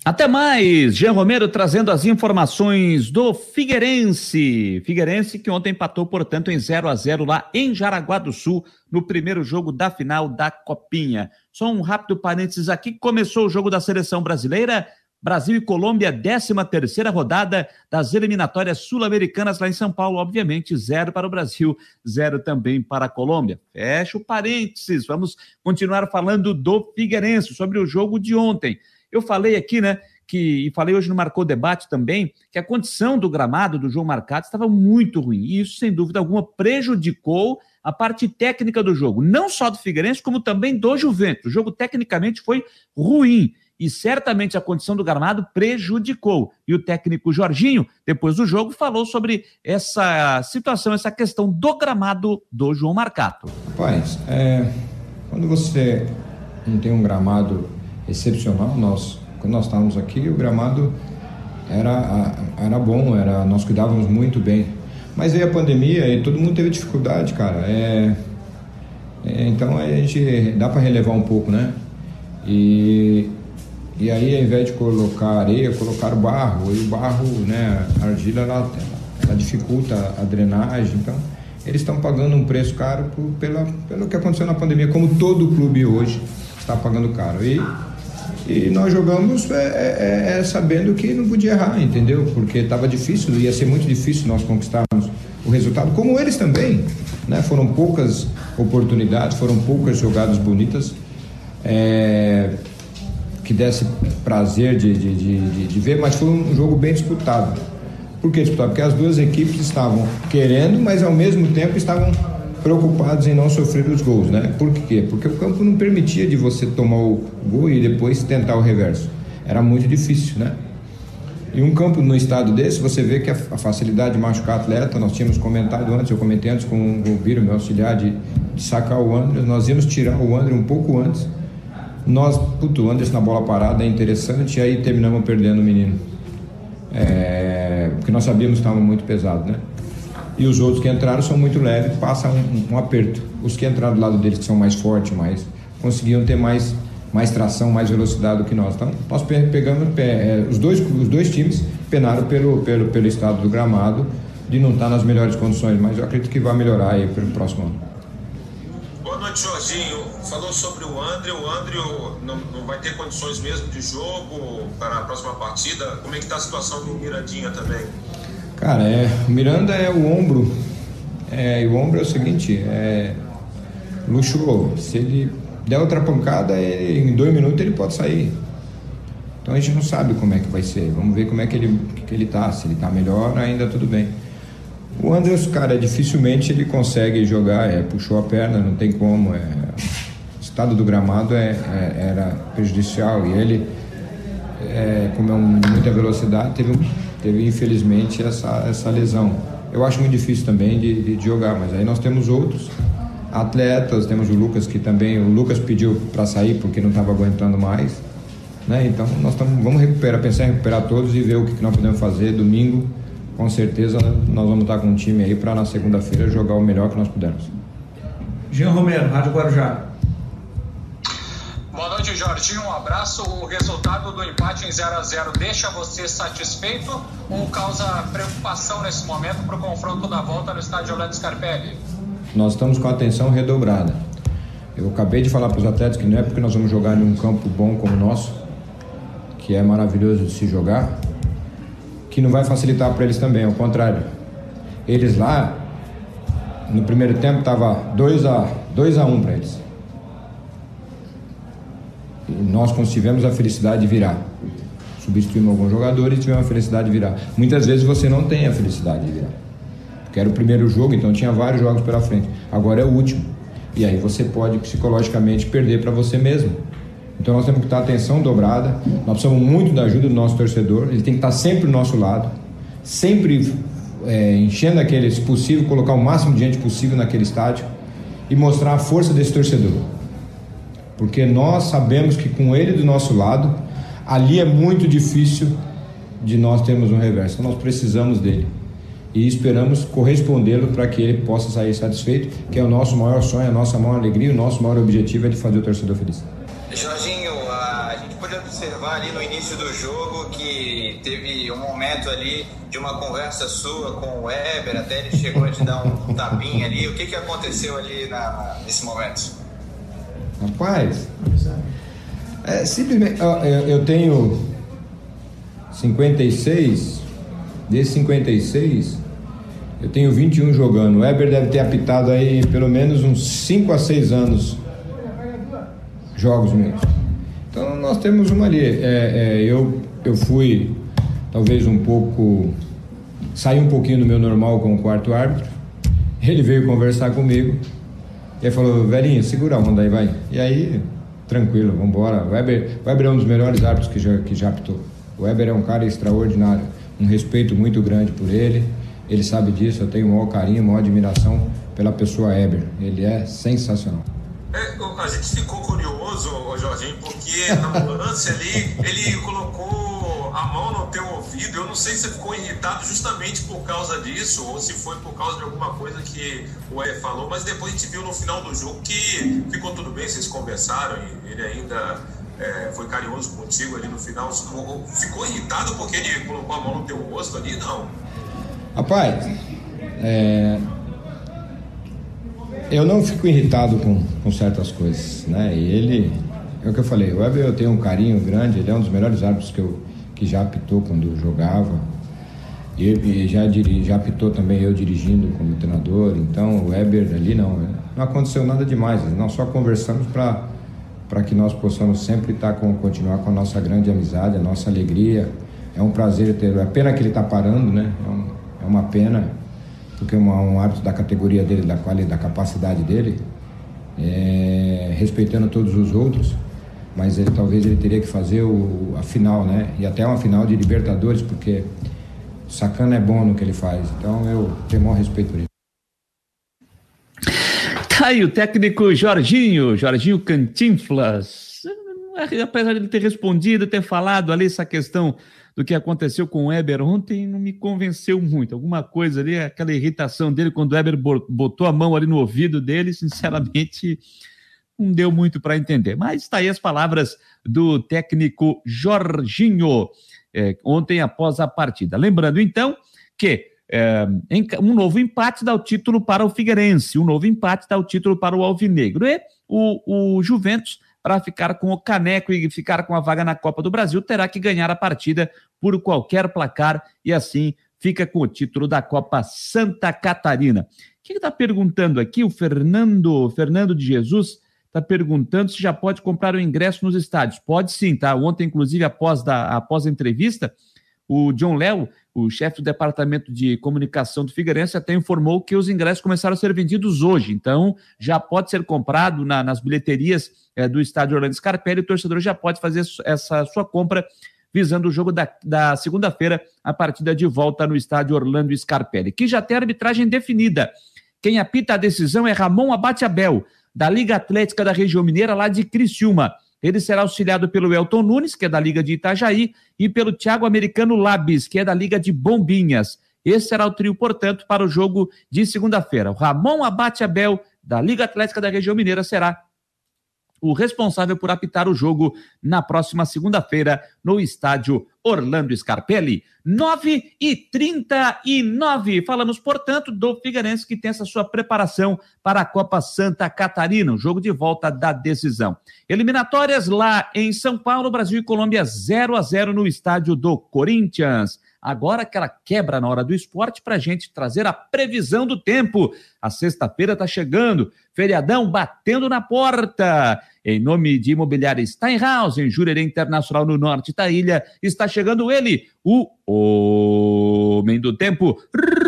Até mais, Jean Romero trazendo as informações do Figueirense. Figueirense que ontem empatou, portanto, em 0 a 0 lá em Jaraguá do Sul, no primeiro jogo da final da Copinha. Só um rápido parênteses aqui, começou o jogo da seleção brasileira. Brasil e Colômbia, 13 terceira rodada das eliminatórias sul-americanas lá em São Paulo. Obviamente, zero para o Brasil, zero também para a Colômbia. Fecha o parênteses. Vamos continuar falando do Figueirense, sobre o jogo de ontem. Eu falei aqui, né, que, e falei hoje no Marcou Debate também, que a condição do gramado do jogo marcado estava muito ruim. E isso, sem dúvida alguma, prejudicou a parte técnica do jogo. Não só do Figueirense, como também do Juventus. O jogo tecnicamente foi ruim. E certamente a condição do gramado prejudicou. E o técnico Jorginho, depois do jogo, falou sobre essa situação, essa questão do gramado do João Marcato. Rapaz, é, quando você não tem um gramado excepcional. Nós, quando nós estávamos aqui, o gramado era, era bom, era, nós cuidávamos muito bem. Mas veio a pandemia e todo mundo teve dificuldade, cara. É, é, então a gente dá para relevar um pouco, né? E, e aí, ao invés de colocar areia, colocar barro. E o barro, né, a argila, ela, ela dificulta a drenagem. Então, eles estão pagando um preço caro por, pela, pelo que aconteceu na pandemia, como todo clube hoje está pagando caro. E e nós jogamos é, é, é, sabendo que não podia errar, entendeu? Porque estava difícil, ia ser muito difícil nós conquistarmos o resultado, como eles também. Né? Foram poucas oportunidades, foram poucas jogadas bonitas é, que desse prazer de, de, de, de, ver, mas foi um jogo bem disputado. Por que disputado? Porque as duas equipes estavam querendo, mas ao mesmo tempo estavam preocupados em não sofrer os gols, né? Por quê? Porque o campo não permitia de você tomar o gol e depois tentar o reverso. Era muito difícil, né? E um campo no estado desse, você vê que a, facilidade de machucar atleta, nós tínhamos comentado antes, eu comentei antes com o Viro, meu auxiliar, de, de sacar o André, nós íamos tirar o André um pouco antes. Nós, puto, André na bola parada é interessante, e aí terminamos perdendo o menino. É, porque nós sabíamos que estava muito pesado, né? e os outros que entraram são muito leves, passam um, um, aperto. Os que entraram do lado deles, que são mais fortes, mais, conseguiam ter mais, mais tração, mais velocidade do que nós. Então, nós pegamos, é, os, dois, os dois times penaram pelo, pelo, pelo estado do gramado, de não estar nas melhores condições, mas eu acredito que vai melhorar aí pelo próximo ano. Boa noite, Jorginho. Falou sobre o André. O André não, não vai ter condições mesmo de jogo para a próxima partida. Como é que está a situação do Mirandinha também? Cara, é, o Miranda é o ombro. É, e o ombro é o seguinte, é luxo. Se ele der outra pancada, ele, em dois minutos ele pode sair. Então a gente não sabe como é que vai ser. Vamos ver como é que ele, que ele tá. Se ele tá melhor, ainda tudo bem. O Andrés, cara, dificilmente ele consegue jogar, é, puxou a perna, não tem como. É, estado do gramado é, é, era prejudicial e ele, é, como é um, muita velocidade, teve teve infelizmente essa, essa lesão. Eu acho muito difícil também de, de, de jogar, mas aí nós temos outros atletas, temos o Lucas que também, o Lucas pediu para sair porque não estava aguentando mais, né? Então nós tamo, vamos recuperar, pensar em recuperar todos e ver o que, que nós podemos fazer domingo. Com certeza nós vamos estar com um time aí para na segunda-feira jogar o melhor que nós pudermos. Jean Romero, Rádio Guarujá. Noite, Jorginho. Um abraço. O resultado do empate em 0 a 0 deixa você satisfeito ou causa preocupação nesse momento para o confronto da volta no estádio Orlando Scarpelli? Nós estamos com a atenção redobrada. Eu acabei de falar para os atletas que não é porque nós vamos jogar em um campo bom como o nosso, que é maravilhoso de se jogar, que não vai facilitar para eles também, ao contrário. Eles lá, no primeiro tempo, estava 2 a 2 a 1 um para eles nós tivemos a felicidade de virar. Substituímos alguns jogadores e tivemos a felicidade de virar. Muitas vezes você não tem a felicidade de virar. Porque era o primeiro jogo, então tinha vários jogos pela frente. Agora é o último. E aí você pode psicologicamente perder para você mesmo. Então nós temos que estar atenção dobrada. Nós precisamos muito da ajuda do nosso torcedor. Ele tem que estar sempre do nosso lado, sempre é, enchendo aquele, se possível, colocar o máximo de gente possível naquele estádio e mostrar a força desse torcedor porque nós sabemos que com ele do nosso lado, ali é muito difícil de nós termos um reverso. Então nós precisamos dele e esperamos correspondê-lo para que ele possa sair satisfeito, que é o nosso maior sonho, a nossa maior alegria, o nosso maior objetivo é de fazer o torcedor feliz. Jorginho, a gente pode observar ali no início do jogo que teve um momento ali de uma conversa sua com o Weber, até ele chegou a te dar um, tapinha ali. O que, que aconteceu ali na, nesse momento? Rapaz, é, simplesmente eu, eu tenho 56, desses 56, eu tenho 21 jogando. O Weber deve ter apitado aí pelo menos uns 5 a 6 anos jogos meus. Então nós temos uma ali. É, é, eu, eu fui talvez um pouco. saí um pouquinho do meu normal com o quarto árbitro. Ele veio conversar comigo. Ele falou, velhinho, segura a onda aí, vai. E aí, tranquilo, vamos embora. Weber, Weber é um dos melhores árbitros que já, que já apitou. O Weber é um cara extraordinário. Um respeito muito grande por ele. Ele sabe disso, eu tenho o maior carinho, maior admiração pela pessoa Eber. Ele é sensacional. É, a gente ficou curioso, Jorginho, porque no lance ali ele colocou a mão no teu ouvido. Eu não sei se você ficou irritado justamente por causa disso ou se foi por causa de alguma coisa que o E falou, mas depois a gente viu no final do jogo que ficou tudo bem, vocês conversaram e ele ainda é, foi carinhoso contigo ali no final. Ficou irritado porque ele colocou a mão no teu rosto ali? Não. Rapaz, é, eu não fico irritado com, com certas coisas, né? E ele, é o que eu falei, o Weber eu tenho um carinho grande, ele é um dos melhores árbitros que, eu, que já apitou quando jogava. E, e já, diri, já apitou também eu dirigindo como treinador, então o Weber ali não, não aconteceu nada demais, nós só conversamos para para que nós possamos sempre estar tá com continuar com a nossa grande amizade, a nossa alegria. É um prazer ter. É pena que ele está parando, né? É um, é uma pena, porque é um hábito da categoria dele, da qualidade, da capacidade dele, é, respeitando todos os outros, mas ele talvez ele teria que fazer o, a final, né? E até uma final de Libertadores, porque Sacana é bom no que ele faz. Então eu tenho maior respeito por ele. Tá aí o técnico Jorginho, Jorginho Cantinflas. Apesar de ele ter respondido, ter falado ali essa questão do que aconteceu com o Weber ontem não me convenceu muito. Alguma coisa ali, aquela irritação dele quando o Weber botou a mão ali no ouvido dele, sinceramente, não deu muito para entender. Mas está aí as palavras do técnico Jorginho, é, ontem após a partida. Lembrando, então, que é, um novo empate dá o título para o Figueirense, um novo empate dá o título para o Alvinegro. E o, o Juventus para ficar com o caneco e ficar com a vaga na Copa do Brasil, terá que ganhar a partida por qualquer placar e assim fica com o título da Copa Santa Catarina. Quem está perguntando aqui? O Fernando, Fernando de Jesus está perguntando se já pode comprar o ingresso nos estádios. Pode sim, tá? Ontem, inclusive, após, da, após a entrevista, o John Léo, o chefe do departamento de comunicação do Figueirense, até informou que os ingressos começaram a ser vendidos hoje. Então, já pode ser comprado na, nas bilheterias é, do estádio Orlando Scarpelli. O torcedor já pode fazer essa sua compra visando o jogo da, da segunda-feira, a partida de volta no estádio Orlando Scarpelli, que já tem arbitragem definida. Quem apita a decisão é Ramon Abate Abel, da Liga Atlética da Região Mineira, lá de Criciúma. Ele será auxiliado pelo Elton Nunes, que é da Liga de Itajaí, e pelo Thiago Americano Labis, que é da Liga de Bombinhas. Esse será o trio, portanto, para o jogo de segunda-feira. O Ramon Abate Abel, da Liga Atlética da Região Mineira, será o responsável por apitar o jogo na próxima segunda-feira no estádio Orlando Scarpelli. 9 e 39. Falamos, portanto, do Figueirense que tem essa sua preparação para a Copa Santa Catarina, o jogo de volta da decisão. Eliminatórias lá em São Paulo, Brasil e Colômbia 0 a 0 no estádio do Corinthians. Agora aquela quebra na hora do esporte para a gente trazer a previsão do tempo. A sexta-feira está chegando, feriadão batendo na porta. Em nome de Imobiliária Steinhaus, em Jurerê Internacional no norte da ilha, está chegando ele, o Homem do Tempo,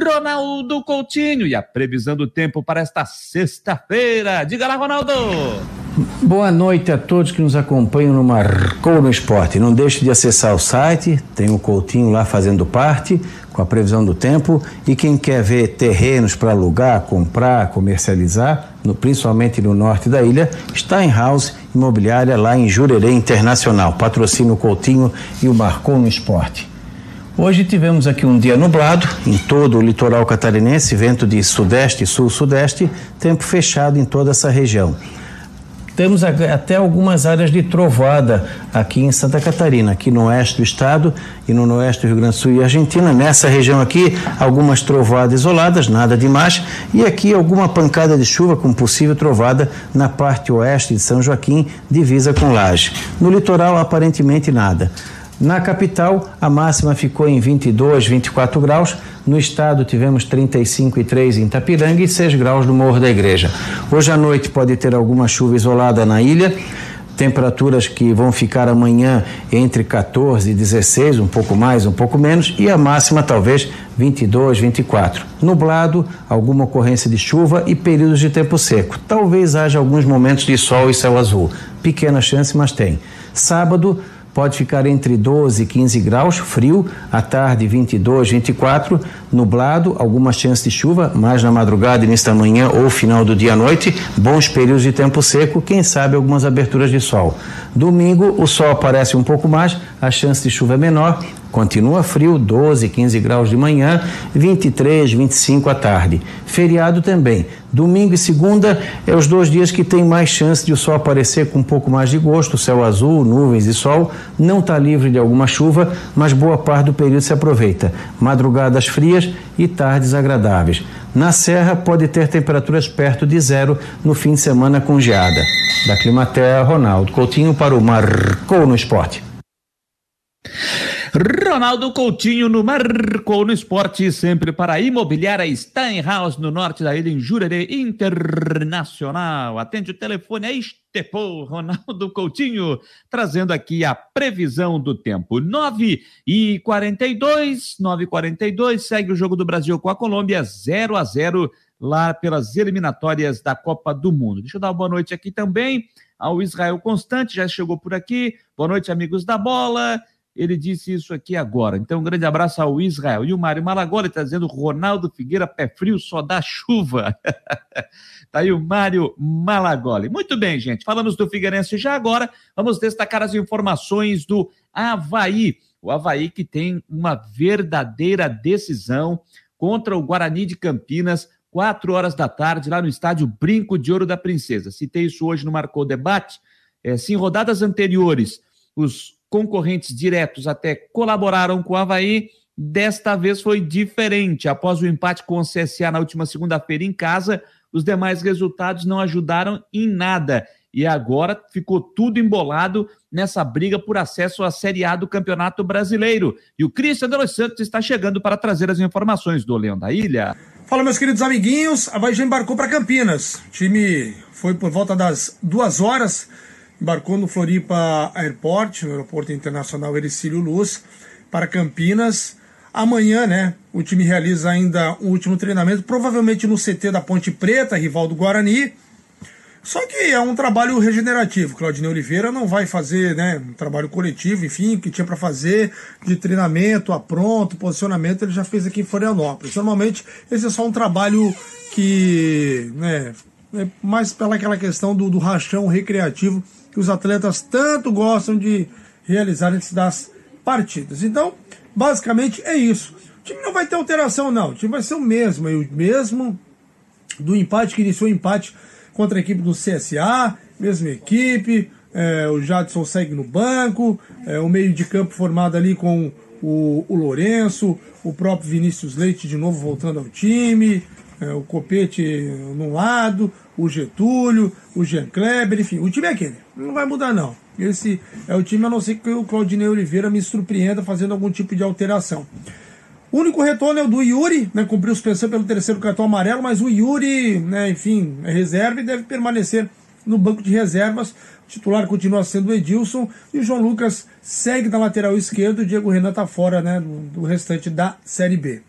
Ronaldo Coutinho. E a previsão do tempo para esta sexta-feira. Diga lá, Ronaldo! Boa noite a todos que nos acompanham no Marcou no Esporte. Não deixe de acessar o site, tem o Coutinho lá fazendo parte, com a previsão do tempo. E quem quer ver terrenos para alugar, comprar, comercializar, no, principalmente no norte da ilha, está em House Imobiliária lá em Jurerê Internacional. Patrocina o Coutinho e o Marcou no Esporte. Hoje tivemos aqui um dia nublado em todo o litoral catarinense, vento de sudeste sul-sudeste, tempo fechado em toda essa região. Temos até algumas áreas de trovada aqui em Santa Catarina, aqui no oeste do estado e no oeste do Rio Grande do Sul e Argentina. Nessa região aqui, algumas trovoadas isoladas, nada demais, e aqui alguma pancada de chuva com possível trovada na parte oeste de São Joaquim, divisa com Laje. No litoral, aparentemente nada. Na capital, a máxima ficou em 22, 24 graus. No estado, tivemos 35 e 3 em Tapiranga e 6 graus no Morro da Igreja. Hoje à noite pode ter alguma chuva isolada na ilha. Temperaturas que vão ficar amanhã entre 14 e 16, um pouco mais, um pouco menos, e a máxima talvez 22, 24. Nublado, alguma ocorrência de chuva e períodos de tempo seco. Talvez haja alguns momentos de sol e céu azul. Pequena chance, mas tem. Sábado, pode ficar entre 12 e 15 graus, frio, à tarde 22, 24, nublado, algumas chances de chuva, mais na madrugada, início da manhã ou final do dia à noite, bons períodos de tempo seco, quem sabe algumas aberturas de sol. Domingo, o sol aparece um pouco mais, a chance de chuva é menor, Continua frio, 12, 15 graus de manhã, 23, 25 à tarde. Feriado também. Domingo e segunda é os dois dias que tem mais chance de o sol aparecer com um pouco mais de gosto, céu azul, nuvens e sol. Não está livre de alguma chuva, mas boa parte do período se aproveita. Madrugadas frias e tardes agradáveis. Na Serra pode ter temperaturas perto de zero no fim de semana com geada. Da Climaterra, Ronaldo Coutinho para o Marcou no Esporte. Ronaldo Coutinho no Marcou no Esporte, sempre para a imobiliária Steinhaus, no norte da ilha, em Jurerê Internacional. Atende o telefone, é Estepô, Ronaldo Coutinho, trazendo aqui a previsão do tempo. 9 e 42, 9 e 42, segue o jogo do Brasil com a Colômbia, 0 a 0 lá pelas eliminatórias da Copa do Mundo. Deixa eu dar uma boa noite aqui também ao Israel Constante, já chegou por aqui. Boa noite, amigos da bola. Ele disse isso aqui agora. Então, um grande abraço ao Israel. E o Mário Malagoli está dizendo: Ronaldo Figueira, pé frio, só dá chuva. (laughs) tá aí o Mário Malagoli. Muito bem, gente. Falamos do Figueirense já agora. Vamos destacar as informações do Havaí. O Havaí que tem uma verdadeira decisão contra o Guarani de Campinas, quatro horas da tarde, lá no estádio Brinco de Ouro da Princesa. Citei isso hoje no Marcou Debate. É, em rodadas anteriores os concorrentes diretos até colaboraram com o Havaí. Desta vez foi diferente. Após o empate com o CSA na última segunda-feira em casa, os demais resultados não ajudaram em nada. E agora ficou tudo embolado nessa briga por acesso à Série A do Campeonato Brasileiro. E o Cristian de Los Santos está chegando para trazer as informações do Leão da Ilha. Fala, meus queridos amiguinhos. A Havaí já embarcou para Campinas. O time foi por volta das duas horas embarcou no Floripa Airport, no Aeroporto Internacional Ericílio Luz, para Campinas. Amanhã, né, o time realiza ainda um último treinamento, provavelmente no CT da Ponte Preta, rival do Guarani. Só que é um trabalho regenerativo. Claudinei Oliveira não vai fazer né, um trabalho coletivo, enfim, o que tinha para fazer de treinamento, apronto, posicionamento, ele já fez aqui em Florianópolis. Normalmente, esse é só um trabalho que, né, é mais pela aquela questão do, do rachão recreativo que os atletas tanto gostam de realizar antes das partidas. Então, basicamente é isso. O time não vai ter alteração, não. O time vai ser o mesmo, o mesmo do empate que iniciou o empate contra a equipe do CSA, mesma equipe. É, o Jadson segue no banco, é, o meio de campo formado ali com o, o Lourenço, o próprio Vinícius Leite de novo voltando ao time, é, o Copete num lado, o Getúlio, o Jean Kleber, enfim, o time é aquele. Não vai mudar, não. Esse é o time, a não ser que o Claudinei Oliveira me surpreenda fazendo algum tipo de alteração. O único retorno é o do Yuri, né? Cumpriu suspensão pelo terceiro cartão amarelo, mas o Yuri, né, enfim, é reserva e deve permanecer no banco de reservas. O titular continua sendo o Edilson e o João Lucas segue na lateral esquerda. O Diego Renan está fora né, do, restante da Série B.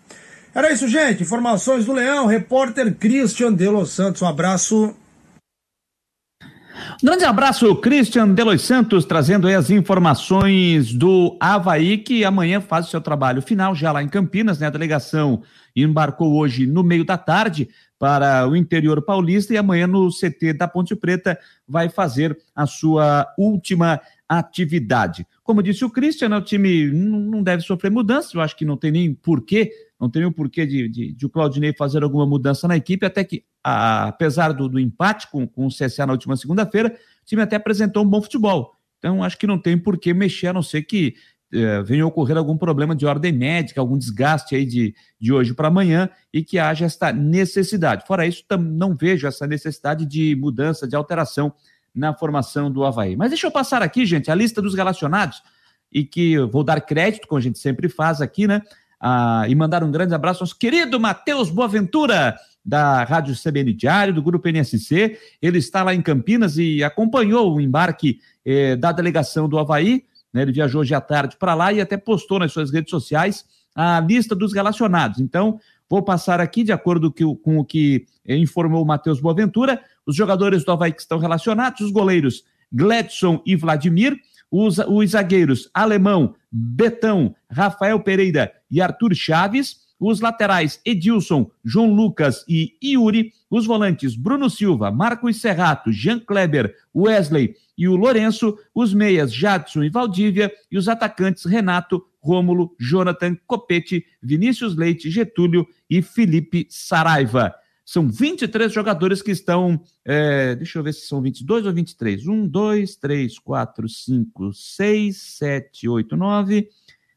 Era isso, gente. Informações do Leão, repórter Christian de Los Santos. Um abraço. Grande abraço, Christian de Los Santos, trazendo aí as informações do Havaí, que amanhã faz o seu trabalho final já lá em Campinas, né? A delegação embarcou hoje no meio da tarde para o interior paulista e amanhã no CT da Ponte Preta vai fazer a sua última atividade. Como disse o Christian, né, o time não deve sofrer mudança, eu acho que não tem nem porquê não tem o porquê de, de, de, o Claudinei fazer alguma mudança na equipe, até que, a, apesar do, do empate com, com o CSA na última segunda-feira, o time até apresentou um bom futebol. Então, acho que não tem por que mexer, a não ser que eh, venha ocorrer algum problema de ordem médica, algum desgaste aí de, de hoje para amanhã e que haja esta necessidade. Fora isso, não vejo essa necessidade de mudança, de alteração na formação do Havaí. Mas deixa eu passar aqui, gente, a lista dos relacionados e que vou dar crédito, como a gente sempre faz aqui, né? Ah, e mandar um grande abraço ao nosso querido Matheus Boaventura, da Rádio CBN Diário, do Grupo NSC. Ele está lá em Campinas e acompanhou o embarque eh, da delegação do Havaí. Né? Ele viajou hoje à tarde para lá e até postou nas suas redes sociais a lista dos relacionados. Então, vou passar aqui, de acordo com o que informou o Matheus Boaventura, os jogadores do Havaí que estão relacionados, os goleiros Gledson e Vladimir, os, os zagueiros Alemão, Betão, Rafael Pereira e Arthur Chaves, os laterais Edilson, João Lucas e Yuri, os volantes Bruno Silva, Marcos Serrato, Jean Kleber, Wesley e o Lourenço, os meias Jadson e Valdívia. E os atacantes Renato, Rômulo, Jonathan, Copete, Vinícius Leite, Getúlio e Felipe Saraiva. São 23 jogadores que estão. É, deixa eu ver se são 22 ou 23. 1, 2, 3, 4, 5, 6, 7, 8, 9,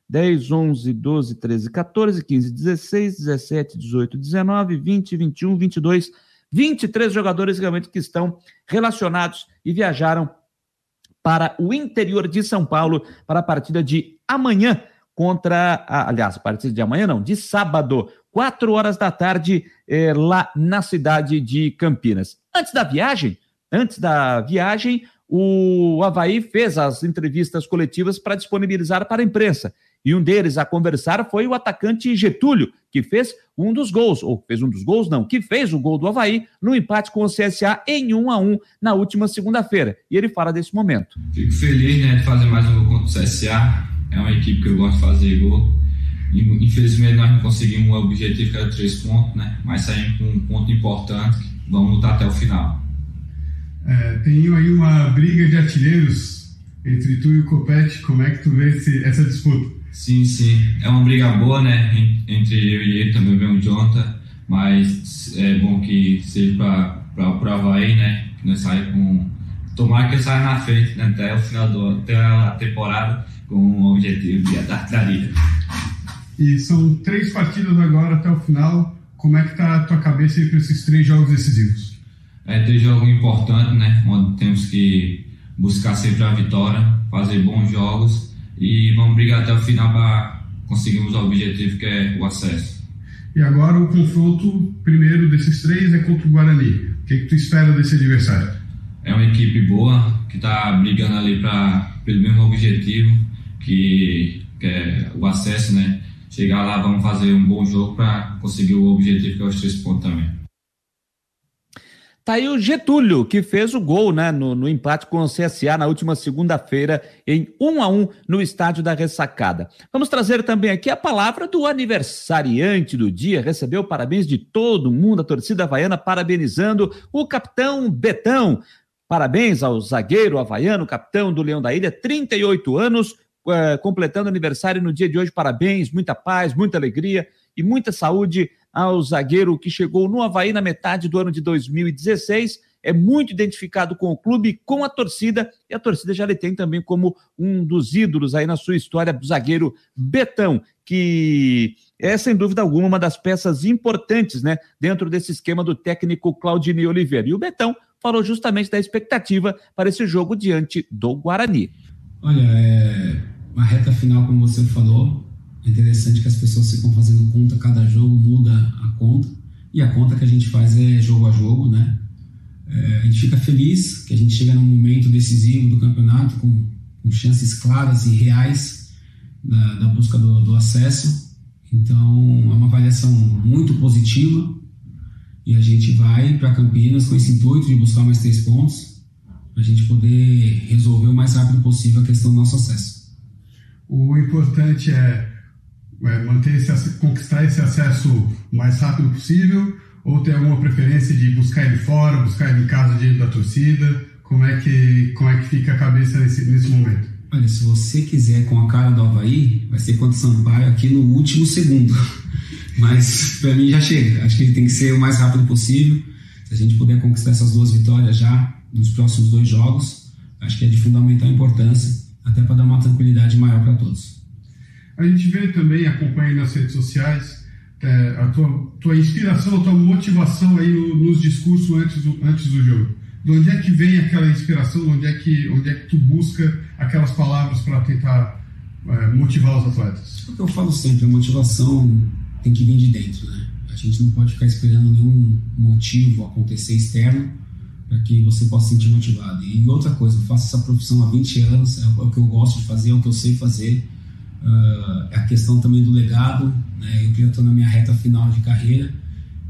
10, 11, 12, 13, 14, 15, 16, 17, 18, 19, 20, 21, 22. 23 jogadores realmente que estão relacionados e viajaram para o interior de São Paulo para a partida de amanhã contra, aliás, a partir de amanhã não, de sábado, quatro horas da tarde, eh, lá na cidade de Campinas. Antes da viagem, antes da viagem, o Havaí fez as entrevistas coletivas para disponibilizar para a imprensa. E um deles a conversar foi o atacante Getúlio, que fez um dos gols, ou fez um dos gols, não, que fez o gol do Havaí no empate com o CSA em 1 a 1 na última segunda-feira. E ele fala desse momento. Fico feliz né, de fazer mais um gol contra o CSA. É uma equipe que eu gosto de fazer gol. Infelizmente nós não conseguimos o objetivo que era três pontos, né? Mas saímos com um ponto importante. Vamos lutar até o final. É, tem aí uma briga de artilheiros entre tu e o Copete. Como é que tu vê esse, essa disputa? Sim, sim. É uma briga boa, né? Entre eu e ele também vem o Jonathan. Mas é bom que seja para o Havaí, né? Que nós saímos com. Tomara que ele saia na frente né? até o final do, até a temporada com o objetivo de artilharia. E são três partidas agora até o final. Como é que está a tua cabeça para esses três jogos decisivos? É três jogos importantes, né? Onde temos que buscar sempre a vitória, fazer bons jogos e vamos brigar até o final para conseguirmos o objetivo que é o acesso. E agora o confronto primeiro desses três é contra o Guarani. O que, que tu espera desse adversário? É uma equipe boa que está brigando ali para pelo mesmo objetivo que, que é o acesso, né? chegar lá, vamos fazer um bom jogo para conseguir o objetivo que é os três pontos também. Tá aí o Getúlio, que fez o gol né, no, no empate com o CSA na última segunda-feira, em 1 a 1 no estádio da Ressacada. Vamos trazer também aqui a palavra do aniversariante do dia. Recebeu parabéns de todo mundo, a torcida havaiana parabenizando o capitão Betão. Parabéns ao zagueiro havaiano, capitão do Leão da Ilha, 38 anos, uh, completando aniversário no dia de hoje. Parabéns, muita paz, muita alegria e muita saúde ao zagueiro que chegou no Havaí na metade do ano de 2016. É muito identificado com o clube, com a torcida, e a torcida já lhe tem também como um dos ídolos aí na sua história, o zagueiro Betão, que é sem dúvida alguma uma das peças importantes, né, dentro desse esquema do técnico Claudinei Oliveira. E o Betão falou justamente da expectativa para esse jogo diante do Guarani. Olha, é, uma reta final, como você falou, é interessante que as pessoas ficam fazendo conta, cada jogo muda a conta, e a conta que a gente faz é jogo a jogo, né? É, a gente fica feliz que a gente chega num momento decisivo do campeonato com, com chances claras e reais da, da busca do, do acesso. Então, é uma avaliação muito positiva e a gente vai para Campinas com esse intuito de buscar mais três pontos para a gente poder resolver o mais rápido possível a questão do nosso acesso. O importante é, é manter esse, conquistar esse acesso o mais rápido possível ou tem alguma preferência de buscar ele fora, buscar ele em casa diante da torcida? Como é que, como é que fica a cabeça nesse, nesse momento? Olha, se você quiser com a cara do Havaí, vai ser contra o Sampaio aqui no último segundo. (laughs) Mas para mim já chega. Acho que tem que ser o mais rápido possível. Se a gente puder conquistar essas duas vitórias já, nos próximos dois jogos, acho que é de fundamental importância, até para dar uma tranquilidade maior para todos. A gente vê também, acompanha nas redes sociais, é, a tua, tua inspiração, a tua motivação aí no, nos discursos antes do, antes do jogo. De onde é que vem aquela inspiração? De onde é que, onde é que tu busca aquelas palavras para tentar é, motivar os atletas? O que eu falo sempre, a motivação tem que vir de dentro, né? A gente não pode ficar esperando nenhum motivo acontecer externo para que você possa se sentir motivado. E outra coisa, eu faço essa profissão há 20 anos, é o que eu gosto de fazer, é o que eu sei fazer. Uh, é a questão também do legado, né? eu já estou na minha reta final de carreira,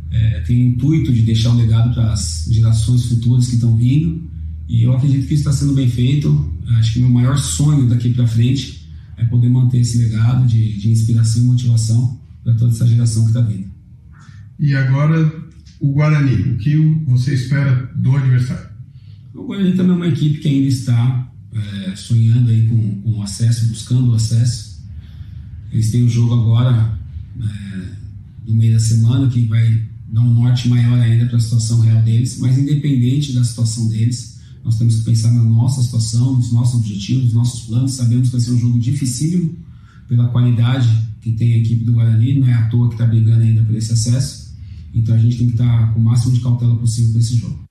é, tenho o intuito de deixar o legado para as gerações futuras que estão vindo, e eu acredito que isso está sendo bem feito. Acho que meu maior sonho daqui para frente é poder manter esse legado de, de inspiração e motivação para toda essa geração que está vindo. E agora, o Guarani, o que você espera do adversário? O Guarani também é uma equipe que ainda está é, sonhando aí com, com acesso, buscando o acesso. Eles têm um jogo agora, é, no meio da semana, que vai dar um norte maior ainda para a situação real deles, mas independente da situação deles, nós temos que pensar na nossa situação, nos nossos objetivos, nos nossos planos. Sabemos que vai ser um jogo dificílimo pela qualidade que tem a equipe do Guarani, não é à toa que está brigando ainda por esse acesso. Então a gente tem que estar com o máximo de cautela possível para esse jogo.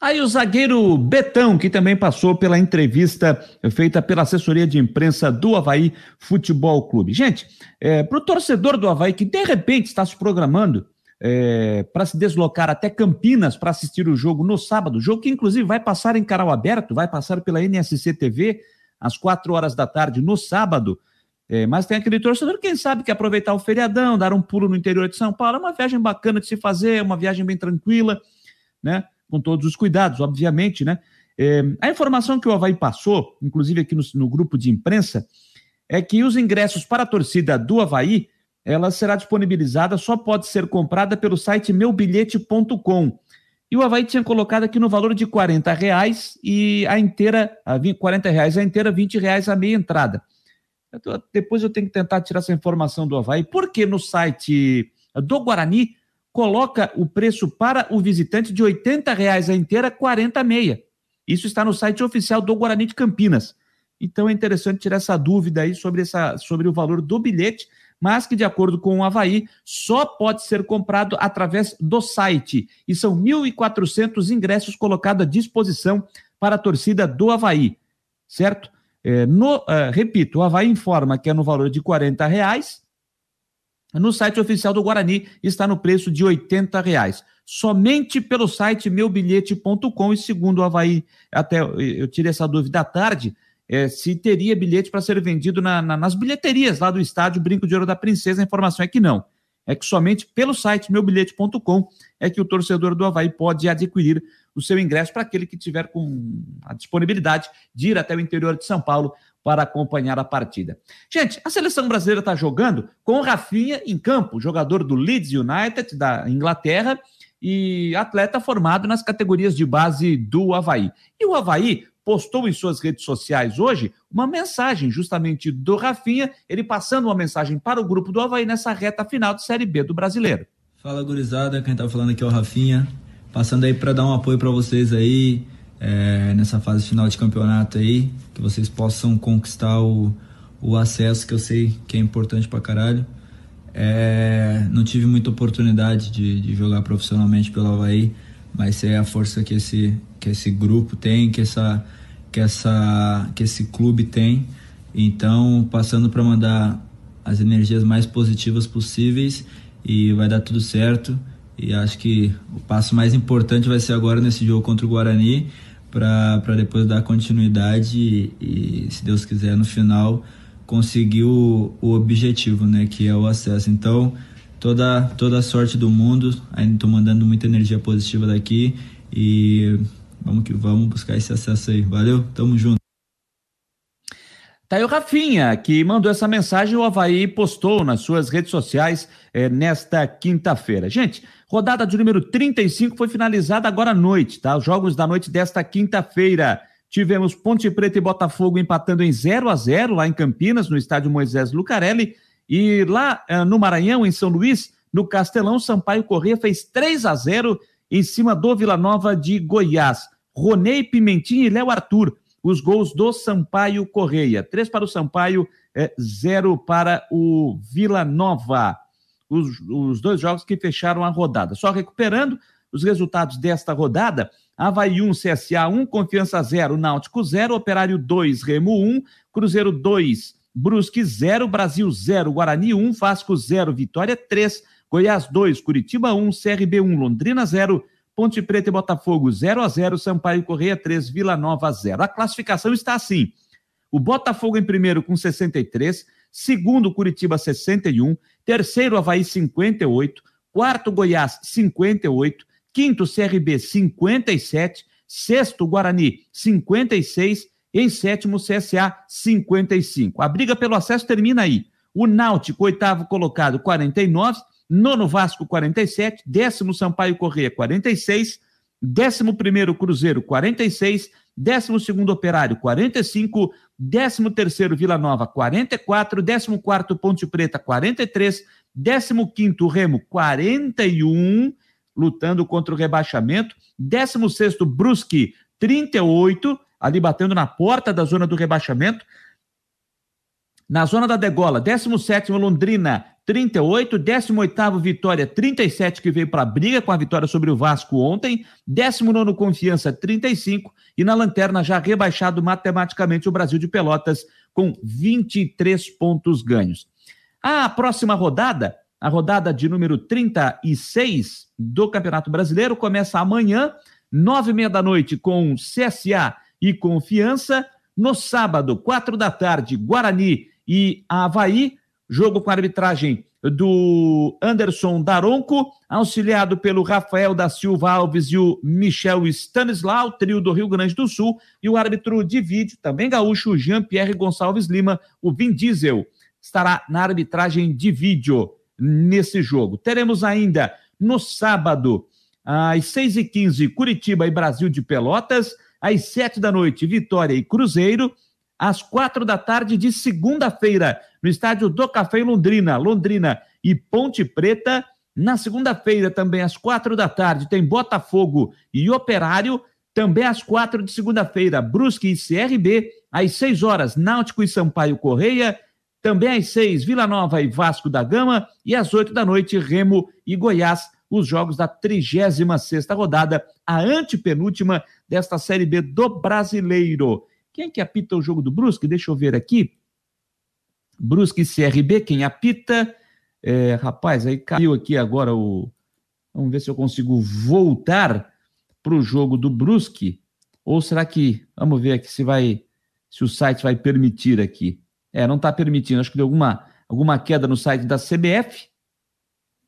Aí o zagueiro Betão, que também passou pela entrevista feita pela assessoria de imprensa do Havaí Futebol Clube. Gente, é, para o torcedor do Havaí que de repente está se programando é, para se deslocar até Campinas para assistir o jogo no sábado, jogo que inclusive vai passar em canal aberto, vai passar pela NSC TV às quatro horas da tarde no sábado. É, mas tem aquele torcedor, quem sabe, que aproveitar o feriadão, dar um pulo no interior de São Paulo. É uma viagem bacana de se fazer, uma viagem bem tranquila, né? Com todos os cuidados, obviamente, né? É, a informação que o Havaí passou, inclusive aqui no, no, grupo de imprensa, é que os ingressos para a torcida do Havaí, ela será disponibilizada, só pode ser comprada pelo site meubilhete.com. E o Havaí tinha colocado aqui no valor de 40 reais e a inteira, a 20, 40 reais a inteira, 20 reais a meia entrada. Depois eu tenho que tentar tirar essa informação do Havaí. Porque no site do Guarani coloca o preço para o visitante de R$ reais a inteira, 40 a meia. Isso está no site oficial do Guarani de Campinas. Então é interessante tirar essa dúvida aí sobre, essa, sobre o valor do bilhete, mas que, de acordo com o Havaí, só pode ser comprado através do site. E são 1.400 ingressos colocados à disposição para a torcida do Havaí, certo? É, no, uh, repito, o Havaí informa que é no valor de 40 reais. No site oficial do Guarani está no preço de 80 reais. Somente pelo site meubilhete.com e segundo o Havaí, até eu tirei essa dúvida à tarde, é, se teria bilhete para ser vendido na, na, nas bilheterias lá do estádio Brinco de Ouro da Princesa. A informação é que não. É que somente pelo site meubilhete.com é que o torcedor do Havaí pode adquirir o seu ingresso para aquele que tiver com a disponibilidade de ir até o interior de São Paulo para acompanhar a partida. Gente, a seleção brasileira está jogando com o Rafinha em campo, jogador do Leeds United da Inglaterra e atleta formado nas categorias de base do Havaí. E o Havaí postou em suas redes sociais hoje uma mensagem justamente do Rafinha, ele passando uma mensagem para o grupo do Havaí nessa reta final de Série B do Brasileiro. Fala gurizada, quem tá falando aqui é o Rafinha passando aí para dar um apoio para vocês aí é, nessa fase final de campeonato aí, que vocês possam conquistar o, o acesso que eu sei que é importante para caralho. É, não tive muita oportunidade de, de jogar profissionalmente pelo Havaí, mas é a força que esse, que esse grupo tem, que, essa, que, essa, que esse clube tem. Então, passando para mandar as energias mais positivas possíveis e vai dar tudo certo. E acho que o passo mais importante vai ser agora nesse jogo contra o Guarani, para depois dar continuidade e, e, se Deus quiser, no final conseguir o, o objetivo, né, que é o acesso. Então, toda, toda a sorte do mundo, ainda estou mandando muita energia positiva daqui e vamos que vamos buscar esse acesso aí. Valeu, tamo junto. Tá aí o Rafinha, que mandou essa mensagem, o Havaí postou nas suas redes sociais é, nesta quinta-feira. Gente, rodada de número 35 foi finalizada agora à noite, tá? Os jogos da noite desta quinta-feira. Tivemos Ponte Preta e Botafogo empatando em 0 a 0 lá em Campinas, no estádio Moisés Lucarelli. E lá eh, no Maranhão, em São Luís, no Castelão, Sampaio Corrêa fez 3 a 0 em cima do Vila Nova de Goiás. Ronei Pimentinha e Léo Arthur, os gols do Sampaio Correia. Três para o Sampaio, é, zero para o Vila Nova. Os, os dois jogos que fecharam a rodada. Só recuperando os resultados desta rodada: Havaí 1, CSA 1, Confiança 0, Náutico 0, Operário 2, Remo 1, Cruzeiro 2, Brusque 0, Brasil 0, Guarani 1, Vasco 0, Vitória 3, Goiás 2, Curitiba 1, CRB 1, Londrina 0, Ponte Preta e Botafogo 0 a 0, Sampaio Correia 3, Vila Nova 0. A classificação está assim: o Botafogo em primeiro com 63, segundo Curitiba 61, terceiro Havaí 58, quarto Goiás 58, quinto CRB 57, sexto Guarani 56 e em sétimo CSA 55. A briga pelo acesso termina aí. O Náutico, oitavo colocado, 49, nono Vasco 47, décimo Sampaio Corrêa 46, décimo primeiro Cruzeiro 46, décimo segundo Operário 45, décimo terceiro Vila Nova 44, décimo quarto Ponte Preta 43, décimo quinto Remo 41, lutando contra o rebaixamento, décimo sexto Brusque 38, ali batendo na porta da zona do rebaixamento, na zona da degola, 17 Londrina, 38, 18 Vitória, 37, que veio para a briga com a vitória sobre o Vasco ontem, 19 Confiança, 35, e na lanterna já rebaixado matematicamente o Brasil de Pelotas, com 23 pontos ganhos. A próxima rodada, a rodada de número 36 do Campeonato Brasileiro, começa amanhã, nove e meia da noite, com CSA e Confiança. No sábado, quatro da tarde, Guarani e Havaí. Jogo com arbitragem do Anderson Daronco, auxiliado pelo Rafael da Silva Alves e o Michel Stanislau, trio do Rio Grande do Sul, e o árbitro de vídeo, também gaúcho, Jean-Pierre Gonçalves Lima, o Vin Diesel, estará na arbitragem de vídeo nesse jogo. Teremos ainda no sábado, às 6h15, Curitiba e Brasil de Pelotas, às 7 da noite, Vitória e Cruzeiro, às quatro da tarde de segunda-feira, no estádio do Café em Londrina, Londrina e Ponte Preta. Na segunda-feira, também às quatro da tarde, tem Botafogo e Operário. Também às quatro de segunda-feira, Brusque e CRB. Às seis horas, Náutico e Sampaio Correia. Também às seis, Vila Nova e Vasco da Gama. E às oito da noite, Remo e Goiás. Os jogos da 36 sexta rodada, a antepenúltima desta Série B do Brasileiro. Quem é que apita o jogo do Brusque? Deixa eu ver aqui. Brusque CRB, quem apita? É, rapaz, aí caiu aqui agora o. Vamos ver se eu consigo voltar para o jogo do Brusque. Ou será que. Vamos ver aqui se vai. Se o site vai permitir aqui. É, não está permitindo. Acho que deu alguma, alguma queda no site da CBF.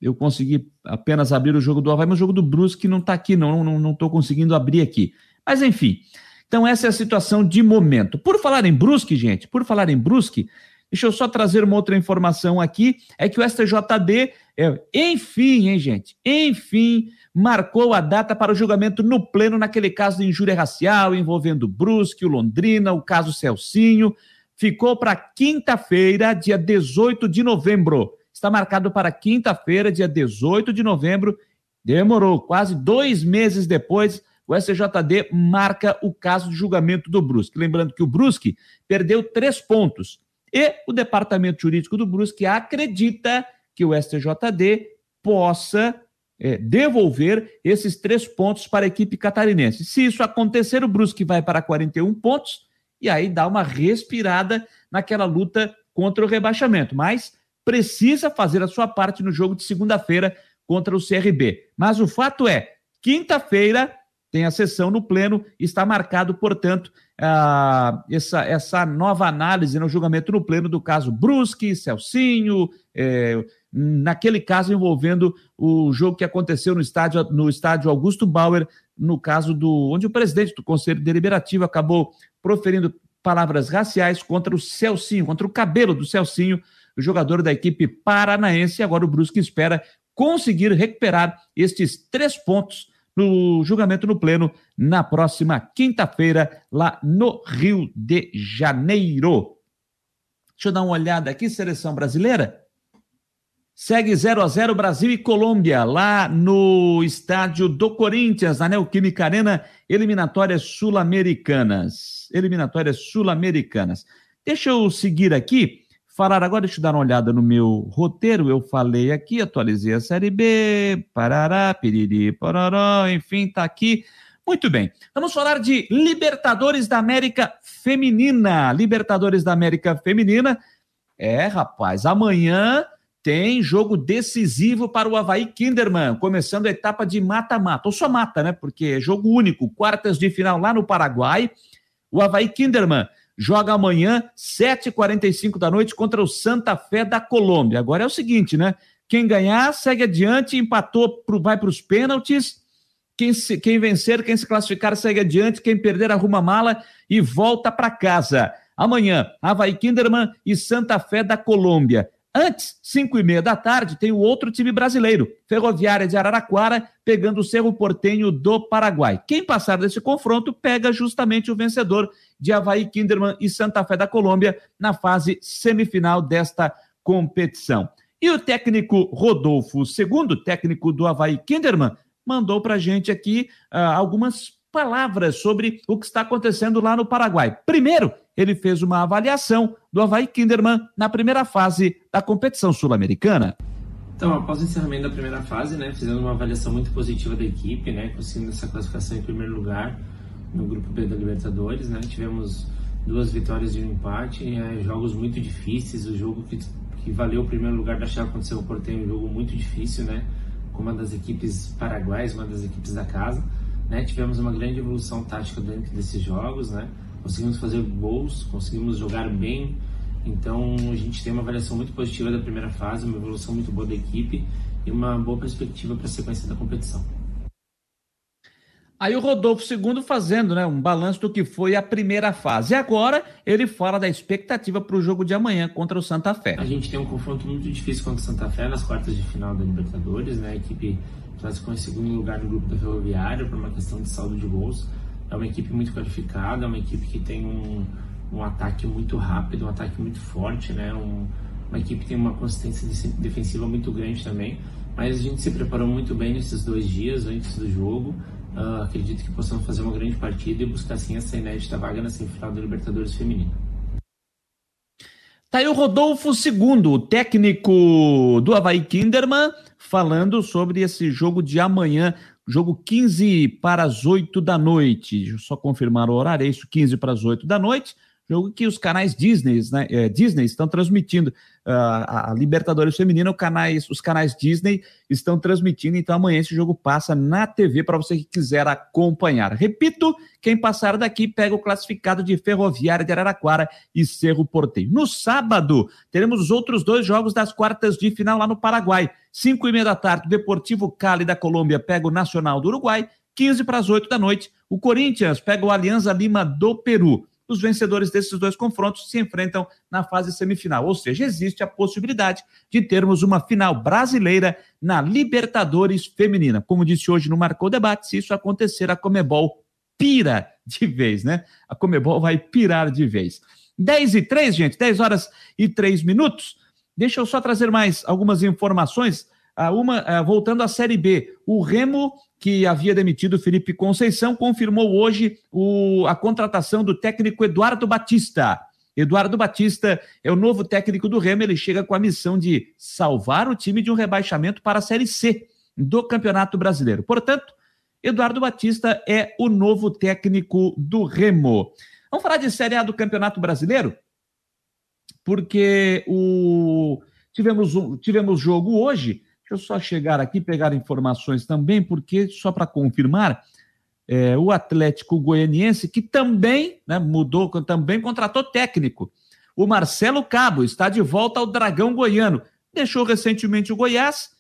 Eu consegui apenas abrir o jogo do Havaí, mas o jogo do Brusque não está aqui, não. Não estou conseguindo abrir aqui. Mas enfim. Então, essa é a situação de momento. Por falar em Brusque, gente, por falar em Brusque, deixa eu só trazer uma outra informação aqui: é que o STJD, é, enfim, hein, gente, enfim, marcou a data para o julgamento no pleno naquele caso de injúria racial envolvendo Brusque, o Londrina, o caso Celcinho. Ficou para quinta-feira, dia 18 de novembro. Está marcado para quinta-feira, dia 18 de novembro. Demorou quase dois meses depois o STJD marca o caso de julgamento do Brusque. Lembrando que o Brusque perdeu três pontos. E o departamento jurídico do Brusque acredita que o STJD possa é, devolver esses três pontos para a equipe catarinense. Se isso acontecer, o Brusque vai para 41 pontos e aí dá uma respirada naquela luta contra o rebaixamento. Mas precisa fazer a sua parte no jogo de segunda-feira contra o CRB. Mas o fato é, quinta-feira tem a sessão no pleno, está marcado, portanto, essa, essa nova análise no julgamento no pleno do caso Brusque, Celcinho, é, naquele caso envolvendo o jogo que aconteceu no estádio, no estádio Augusto Bauer, no caso do onde o presidente do Conselho Deliberativo acabou proferindo palavras raciais contra o Celcinho, contra o cabelo do Celcinho, o jogador da equipe paranaense. Agora o Brusque espera conseguir recuperar estes três pontos no julgamento no Pleno na próxima quinta-feira, lá no Rio de Janeiro. Deixa eu dar uma olhada aqui, seleção brasileira. Segue 0 a 0 Brasil e Colômbia, lá no estádio do Corinthians, na Neoquímica Arena, eliminatórias sul-americanas. Eliminatórias sul-americanas. Deixa eu seguir aqui, falar agora, deixa eu dar uma olhada no meu roteiro. Eu falei aqui, atualizei a Série B, parará, piriri, pororó, enfim, tá aqui. Muito bem, vamos falar de Libertadores da América Feminina. Libertadores da América Feminina. É, rapaz, amanhã tem jogo decisivo para o Havaí Kinderman, começando a etapa de mata-mata, ou só mata, né? Porque é jogo único, quartas de final lá no Paraguai. O Havaí Kinderman joga amanhã, 7h45 da noite, contra o Santa Fé da Colômbia. Agora é o seguinte, né? Quem ganhar, segue adiante, empatou, pro, vai para os pênaltis. Quem, se, quem vencer, quem se classificar, segue adiante. Quem perder, arruma mala e volta para casa. Amanhã, Havaí Kinderman e Santa Fé da Colômbia. Antes, 5 e meia da tarde, tem o outro time brasileiro, Ferroviária de Araraquara, pegando o Cerro Portenho do Paraguai. Quem passar desse confronto pega justamente o vencedor de Havaí Kinderman e Santa Fé da Colômbia na fase semifinal desta competição. E o técnico Rodolfo, segundo técnico do Havaí Kinderman, mandou para gente aqui uh, algumas palavras sobre o que está acontecendo lá no Paraguai. Primeiro, ele fez uma avaliação do Havaí Kinderman na primeira fase da competição sul-americana. Então, após o encerramento da primeira fase, né, fizemos uma avaliação muito positiva da equipe, né, conseguindo essa classificação em primeiro lugar no grupo B da Libertadores, né, tivemos duas vitórias e um empate, é, jogos muito difíceis, o jogo que, que valeu o primeiro lugar da chave contra o Cerro Porteño, um jogo muito difícil, né, com uma das equipes paraguaias, uma das equipes da casa, né, tivemos uma grande evolução tática dentro desses jogos, né, conseguimos fazer gols, conseguimos jogar bem. Então a gente tem uma avaliação muito positiva da primeira fase, uma evolução muito boa da equipe e uma boa perspectiva para a sequência da competição. Aí o Rodolfo II fazendo né, um balanço do que foi a primeira fase. E agora ele fala da expectativa para o jogo de amanhã contra o Santa Fé. A gente tem um confronto muito difícil contra o Santa Fé nas quartas de final da Libertadores. Né? A equipe classificou em segundo lugar no grupo da Ferroviária por uma questão de saldo de gols. É uma equipe muito qualificada, é uma equipe que tem um, um ataque muito rápido, um ataque muito forte, né? Um, uma equipe que tem uma consistência defensiva muito grande também. Mas a gente se preparou muito bem nesses dois dias antes do jogo. Uh, acredito que possamos fazer uma grande partida e buscar sim essa inédita vaga na semifinal da Libertadores Feminina. Tá aí o Rodolfo II, o técnico do Havaí Kinderman, falando sobre esse jogo de amanhã Jogo 15 para as 8 da noite. Deixa eu só confirmar o horário, é isso, 15 para as 8 da noite. Jogo que os canais Disney, né, é, Disney estão transmitindo. Uh, a Libertadores Feminina, canais, os canais Disney estão transmitindo. Então amanhã esse jogo passa na TV para você que quiser acompanhar. Repito, quem passar daqui pega o classificado de Ferroviária de Araraquara e Cerro Porteio. No sábado, teremos os outros dois jogos das quartas de final lá no Paraguai. Cinco e meia da tarde, Deportivo Cali da Colômbia pega o Nacional do Uruguai. 15 para as 8 da noite, o Corinthians pega o Alianza Lima do Peru os vencedores desses dois confrontos se enfrentam na fase semifinal. Ou seja, existe a possibilidade de termos uma final brasileira na Libertadores Feminina. Como disse hoje no Marcou Debate, se isso acontecer, a Comebol pira de vez, né? A Comebol vai pirar de vez. 10 e 3, gente, 10 horas e 3 minutos. Deixa eu só trazer mais algumas informações. Uma, voltando à Série B, o Remo que havia demitido Felipe Conceição, confirmou hoje o, a contratação do técnico Eduardo Batista. Eduardo Batista é o novo técnico do Remo, ele chega com a missão de salvar o time de um rebaixamento para a Série C do Campeonato Brasileiro. Portanto, Eduardo Batista é o novo técnico do Remo. Vamos falar de Série A do Campeonato Brasileiro? Porque o tivemos, tivemos jogo hoje Deixa eu só chegar aqui pegar informações também, porque, só para confirmar, é, o Atlético Goianiense, que também né, mudou, também contratou técnico. O Marcelo Cabo está de volta ao Dragão Goiano. Deixou recentemente o Goiás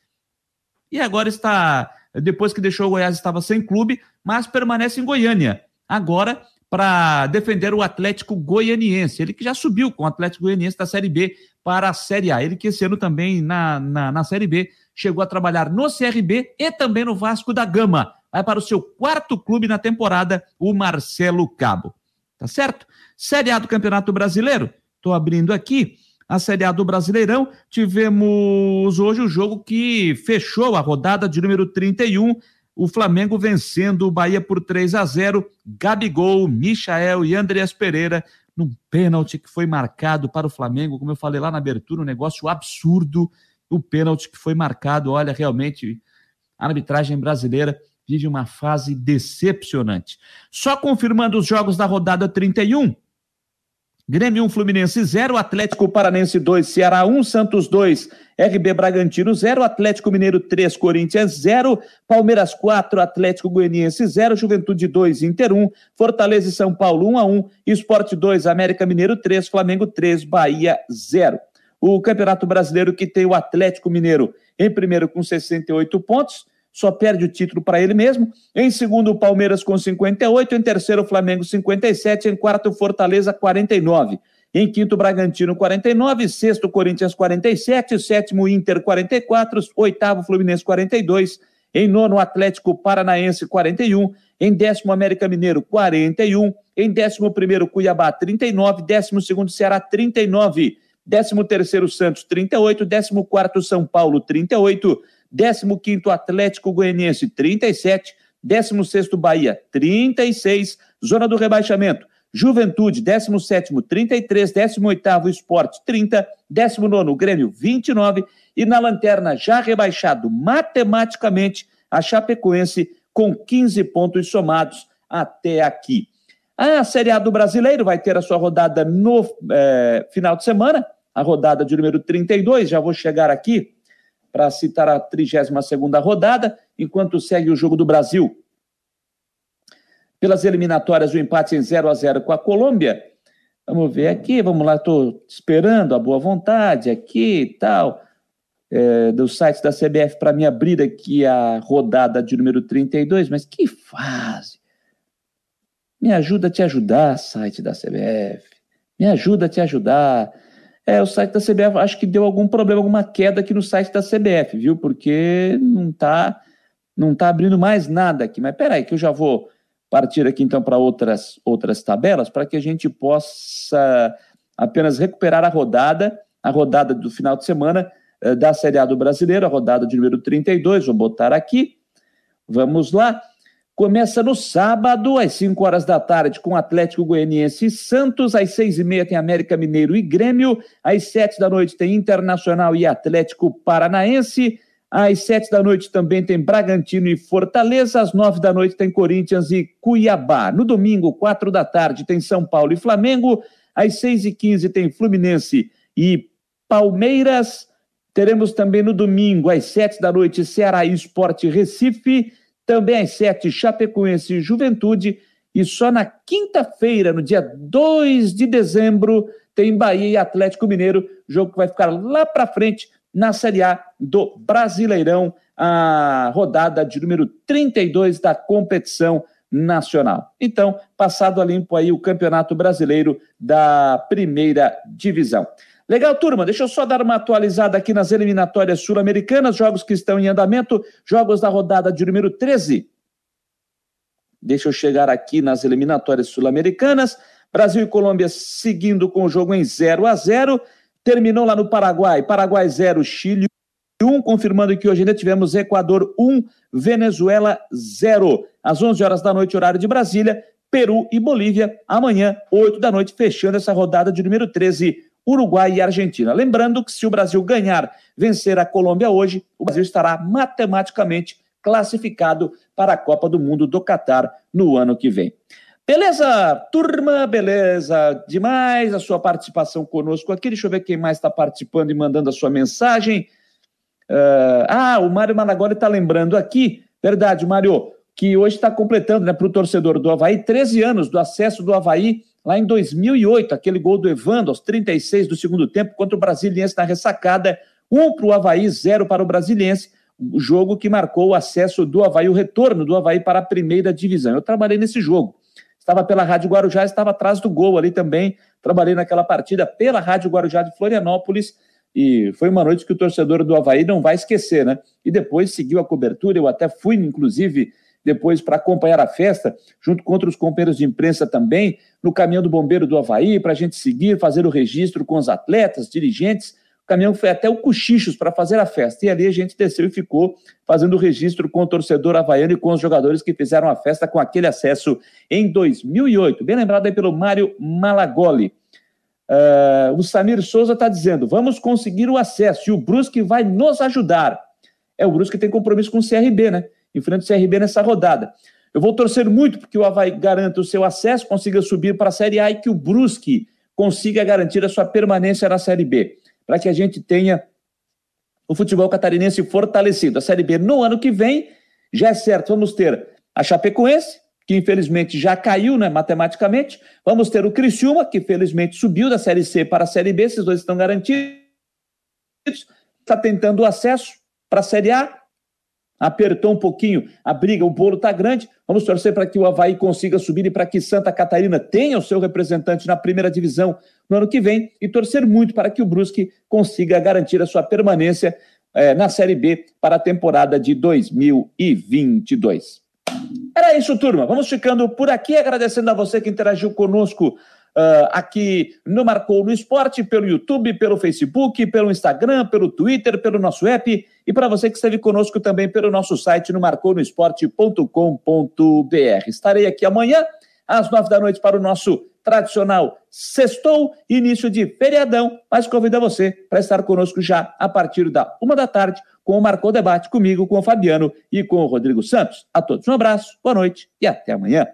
e agora está, depois que deixou o Goiás, estava sem clube, mas permanece em Goiânia. Agora, para defender o Atlético Goianiense. Ele que já subiu com o Atlético Goianiense da Série B para a Série A. Ele que esse ano também na, na, na Série B chegou a trabalhar no CRB e também no Vasco da Gama. Vai para o seu quarto clube na temporada, o Marcelo Cabo. Tá certo? Série A do Campeonato Brasileiro. Estou abrindo aqui. a Série A do Brasileirão. Tivemos hoje o jogo que fechou a rodada de número 31. O Flamengo vencendo o Bahia por 3 a 0. Gabigol, Michael e Andreas Pereira num pênalti que foi marcado para o Flamengo, como eu falei lá na abertura, um negócio absurdo. O pênalti que foi marcado, olha, realmente a arbitragem brasileira vive uma fase decepcionante. Só confirmando os jogos da rodada 31. Grêmio 1, Fluminense 0, Atlético Paranense 2, Ceará 1, Santos 2, RB Bragantino 0, Atlético Mineiro 3, Corinthians 0, Palmeiras 4, Atlético Goianiense 0, Juventude 2, Inter 1, Fortaleza e São Paulo 1 a 1, Esporte 2, América Mineiro 3, Flamengo 3, Bahia 0. O Campeonato Brasileiro que tem o Atlético Mineiro em primeiro com 68 pontos, só perde o título para ele mesmo. Em segundo, o Palmeiras com 58. Em terceiro, o Flamengo 57. Em quarto, Fortaleza 49. Em quinto, Bragantino 49. Sexto, Corinthians 47. Sétimo, Inter 44. Oitavo, Fluminense 42. Em nono, Atlético Paranaense 41. Em décimo, América Mineiro 41. Em décimo primeiro, Cuiabá 39. Décimo segundo, Ceará 39. Décimo terceiro, Santos 38. Décimo quarto, São Paulo 38. 15º Atlético Goianiense, 37, 16º Bahia, 36, zona do rebaixamento, Juventude, 17º, 33, 18º Esporte, 30, 19º Grêmio, 29 e na lanterna já rebaixado matematicamente a Chapecoense com 15 pontos somados até aqui. A Série A do Brasileiro vai ter a sua rodada no é, final de semana, a rodada de número 32, já vou chegar aqui, para citar a 32ª rodada, enquanto segue o jogo do Brasil. Pelas eliminatórias, o empate em 0 a 0 com a Colômbia. Vamos ver aqui, vamos lá, estou esperando a boa vontade aqui e tal, é, do site da CBF para me abrir aqui a rodada de número 32, mas que fase! Me ajuda a te ajudar, site da CBF. Me ajuda a te ajudar. É, o site da CBF acho que deu algum problema, alguma queda aqui no site da CBF, viu? Porque não está não tá abrindo mais nada aqui. Mas peraí, que eu já vou partir aqui então para outras, outras tabelas para que a gente possa apenas recuperar a rodada, a rodada do final de semana eh, da Série A do Brasileiro, a rodada de número 32. Vou botar aqui. Vamos lá. Começa no sábado, às 5 horas da tarde, com Atlético Goianiense e Santos. Às 6 e meia tem América Mineiro e Grêmio. Às 7 da noite tem Internacional e Atlético Paranaense. Às 7 da noite também tem Bragantino e Fortaleza. Às 9 da noite tem Corinthians e Cuiabá. No domingo, 4 da tarde, tem São Paulo e Flamengo. Às 6 e 15 tem Fluminense e Palmeiras. Teremos também no domingo, às 7 da noite, Ceará e Esporte Recife. Também às sete, Chapecoense e Juventude. E só na quinta-feira, no dia 2 de dezembro, tem Bahia e Atlético Mineiro, jogo que vai ficar lá para frente na Série A do Brasileirão, a rodada de número 32 da competição nacional. Então, passado a limpo aí o Campeonato Brasileiro da Primeira Divisão. Legal, turma. Deixa eu só dar uma atualizada aqui nas eliminatórias sul-americanas, jogos que estão em andamento, jogos da rodada de número 13. Deixa eu chegar aqui nas eliminatórias sul-americanas. Brasil e Colômbia seguindo com o jogo em 0 a 0. Terminou lá no Paraguai. Paraguai 0, Chile 1, confirmando que hoje ainda tivemos Equador 1, Venezuela 0. Às 11 horas da noite, horário de Brasília, Peru e Bolívia. Amanhã, 8 da noite, fechando essa rodada de número 13. Uruguai e Argentina. Lembrando que se o Brasil ganhar, vencer a Colômbia hoje, o Brasil estará matematicamente classificado para a Copa do Mundo do Catar no ano que vem. Beleza, turma, beleza demais a sua participação conosco aqui. Deixa eu ver quem mais está participando e mandando a sua mensagem. Uh, ah, o Mário Malagoli está lembrando aqui, verdade, Mário, que hoje está completando né, para o torcedor do Havaí 13 anos do acesso do Havaí lá em 2008, aquele gol do Evandro aos 36 do segundo tempo contra o Brasiliense na ressacada, um para o Havaí, zero para o Brasiliense, o jogo que marcou o acesso do Havaí, o retorno do Havaí para a primeira divisão. Eu trabalhei nesse jogo. Estava pela Rádio Guarujá, estava atrás do gol ali também. Trabalhei naquela partida pela Rádio Guarujá de Florianópolis e foi uma noite que o torcedor do Havaí não vai esquecer, né? E depois seguiu a cobertura, eu até fui, inclusive, depois para acompanhar a festa, junto com outros companheiros de imprensa também, no caminhão do Bombeiro do Havaí, para a gente seguir, fazer o registro com os atletas, dirigentes. O caminhão foi até o Cochichos para fazer a festa. E ali a gente desceu e ficou fazendo o registro com o torcedor havaiano e com os jogadores que fizeram a festa com aquele acesso em 2008. Bem lembrado aí pelo Mário Malagoli. Uh, o Samir Souza está dizendo: vamos conseguir o acesso e o Brusque vai nos ajudar. É, o Brusque tem compromisso com o CRB, né? Enfrenta o CRB nessa rodada. Eu vou torcer muito porque o Havaí garanta o seu acesso, consiga subir para a Série A e que o Brusque consiga garantir a sua permanência na Série B para que a gente tenha o futebol catarinense fortalecido. A Série B no ano que vem, já é certo, vamos ter a Chapecoense, que infelizmente já caiu né, matematicamente, vamos ter o Criciúma, que felizmente subiu da Série C para a Série B, esses dois estão garantidos, está tentando o acesso para a Série A, apertou um pouquinho a briga, o bolo está grande. Vamos torcer para que o Havaí consiga subir e para que Santa Catarina tenha o seu representante na primeira divisão no ano que vem e torcer muito para que o Brusque consiga garantir a sua permanência eh, na Série B para a temporada de 2022. Era isso, turma. Vamos ficando por aqui, agradecendo a você que interagiu conosco uh, aqui no Marcou no Esporte, pelo YouTube, pelo Facebook, pelo Instagram, pelo Twitter, pelo nosso app e para você que esteve conosco também pelo nosso site no marconosport.com.br. Estarei aqui amanhã às nove da noite para o nosso tradicional sextou, início de feriadão, mas convido você para estar conosco já a partir da uma da tarde com o Marcou Debate comigo, com o Fabiano e com o Rodrigo Santos. A todos um abraço, boa noite e até amanhã.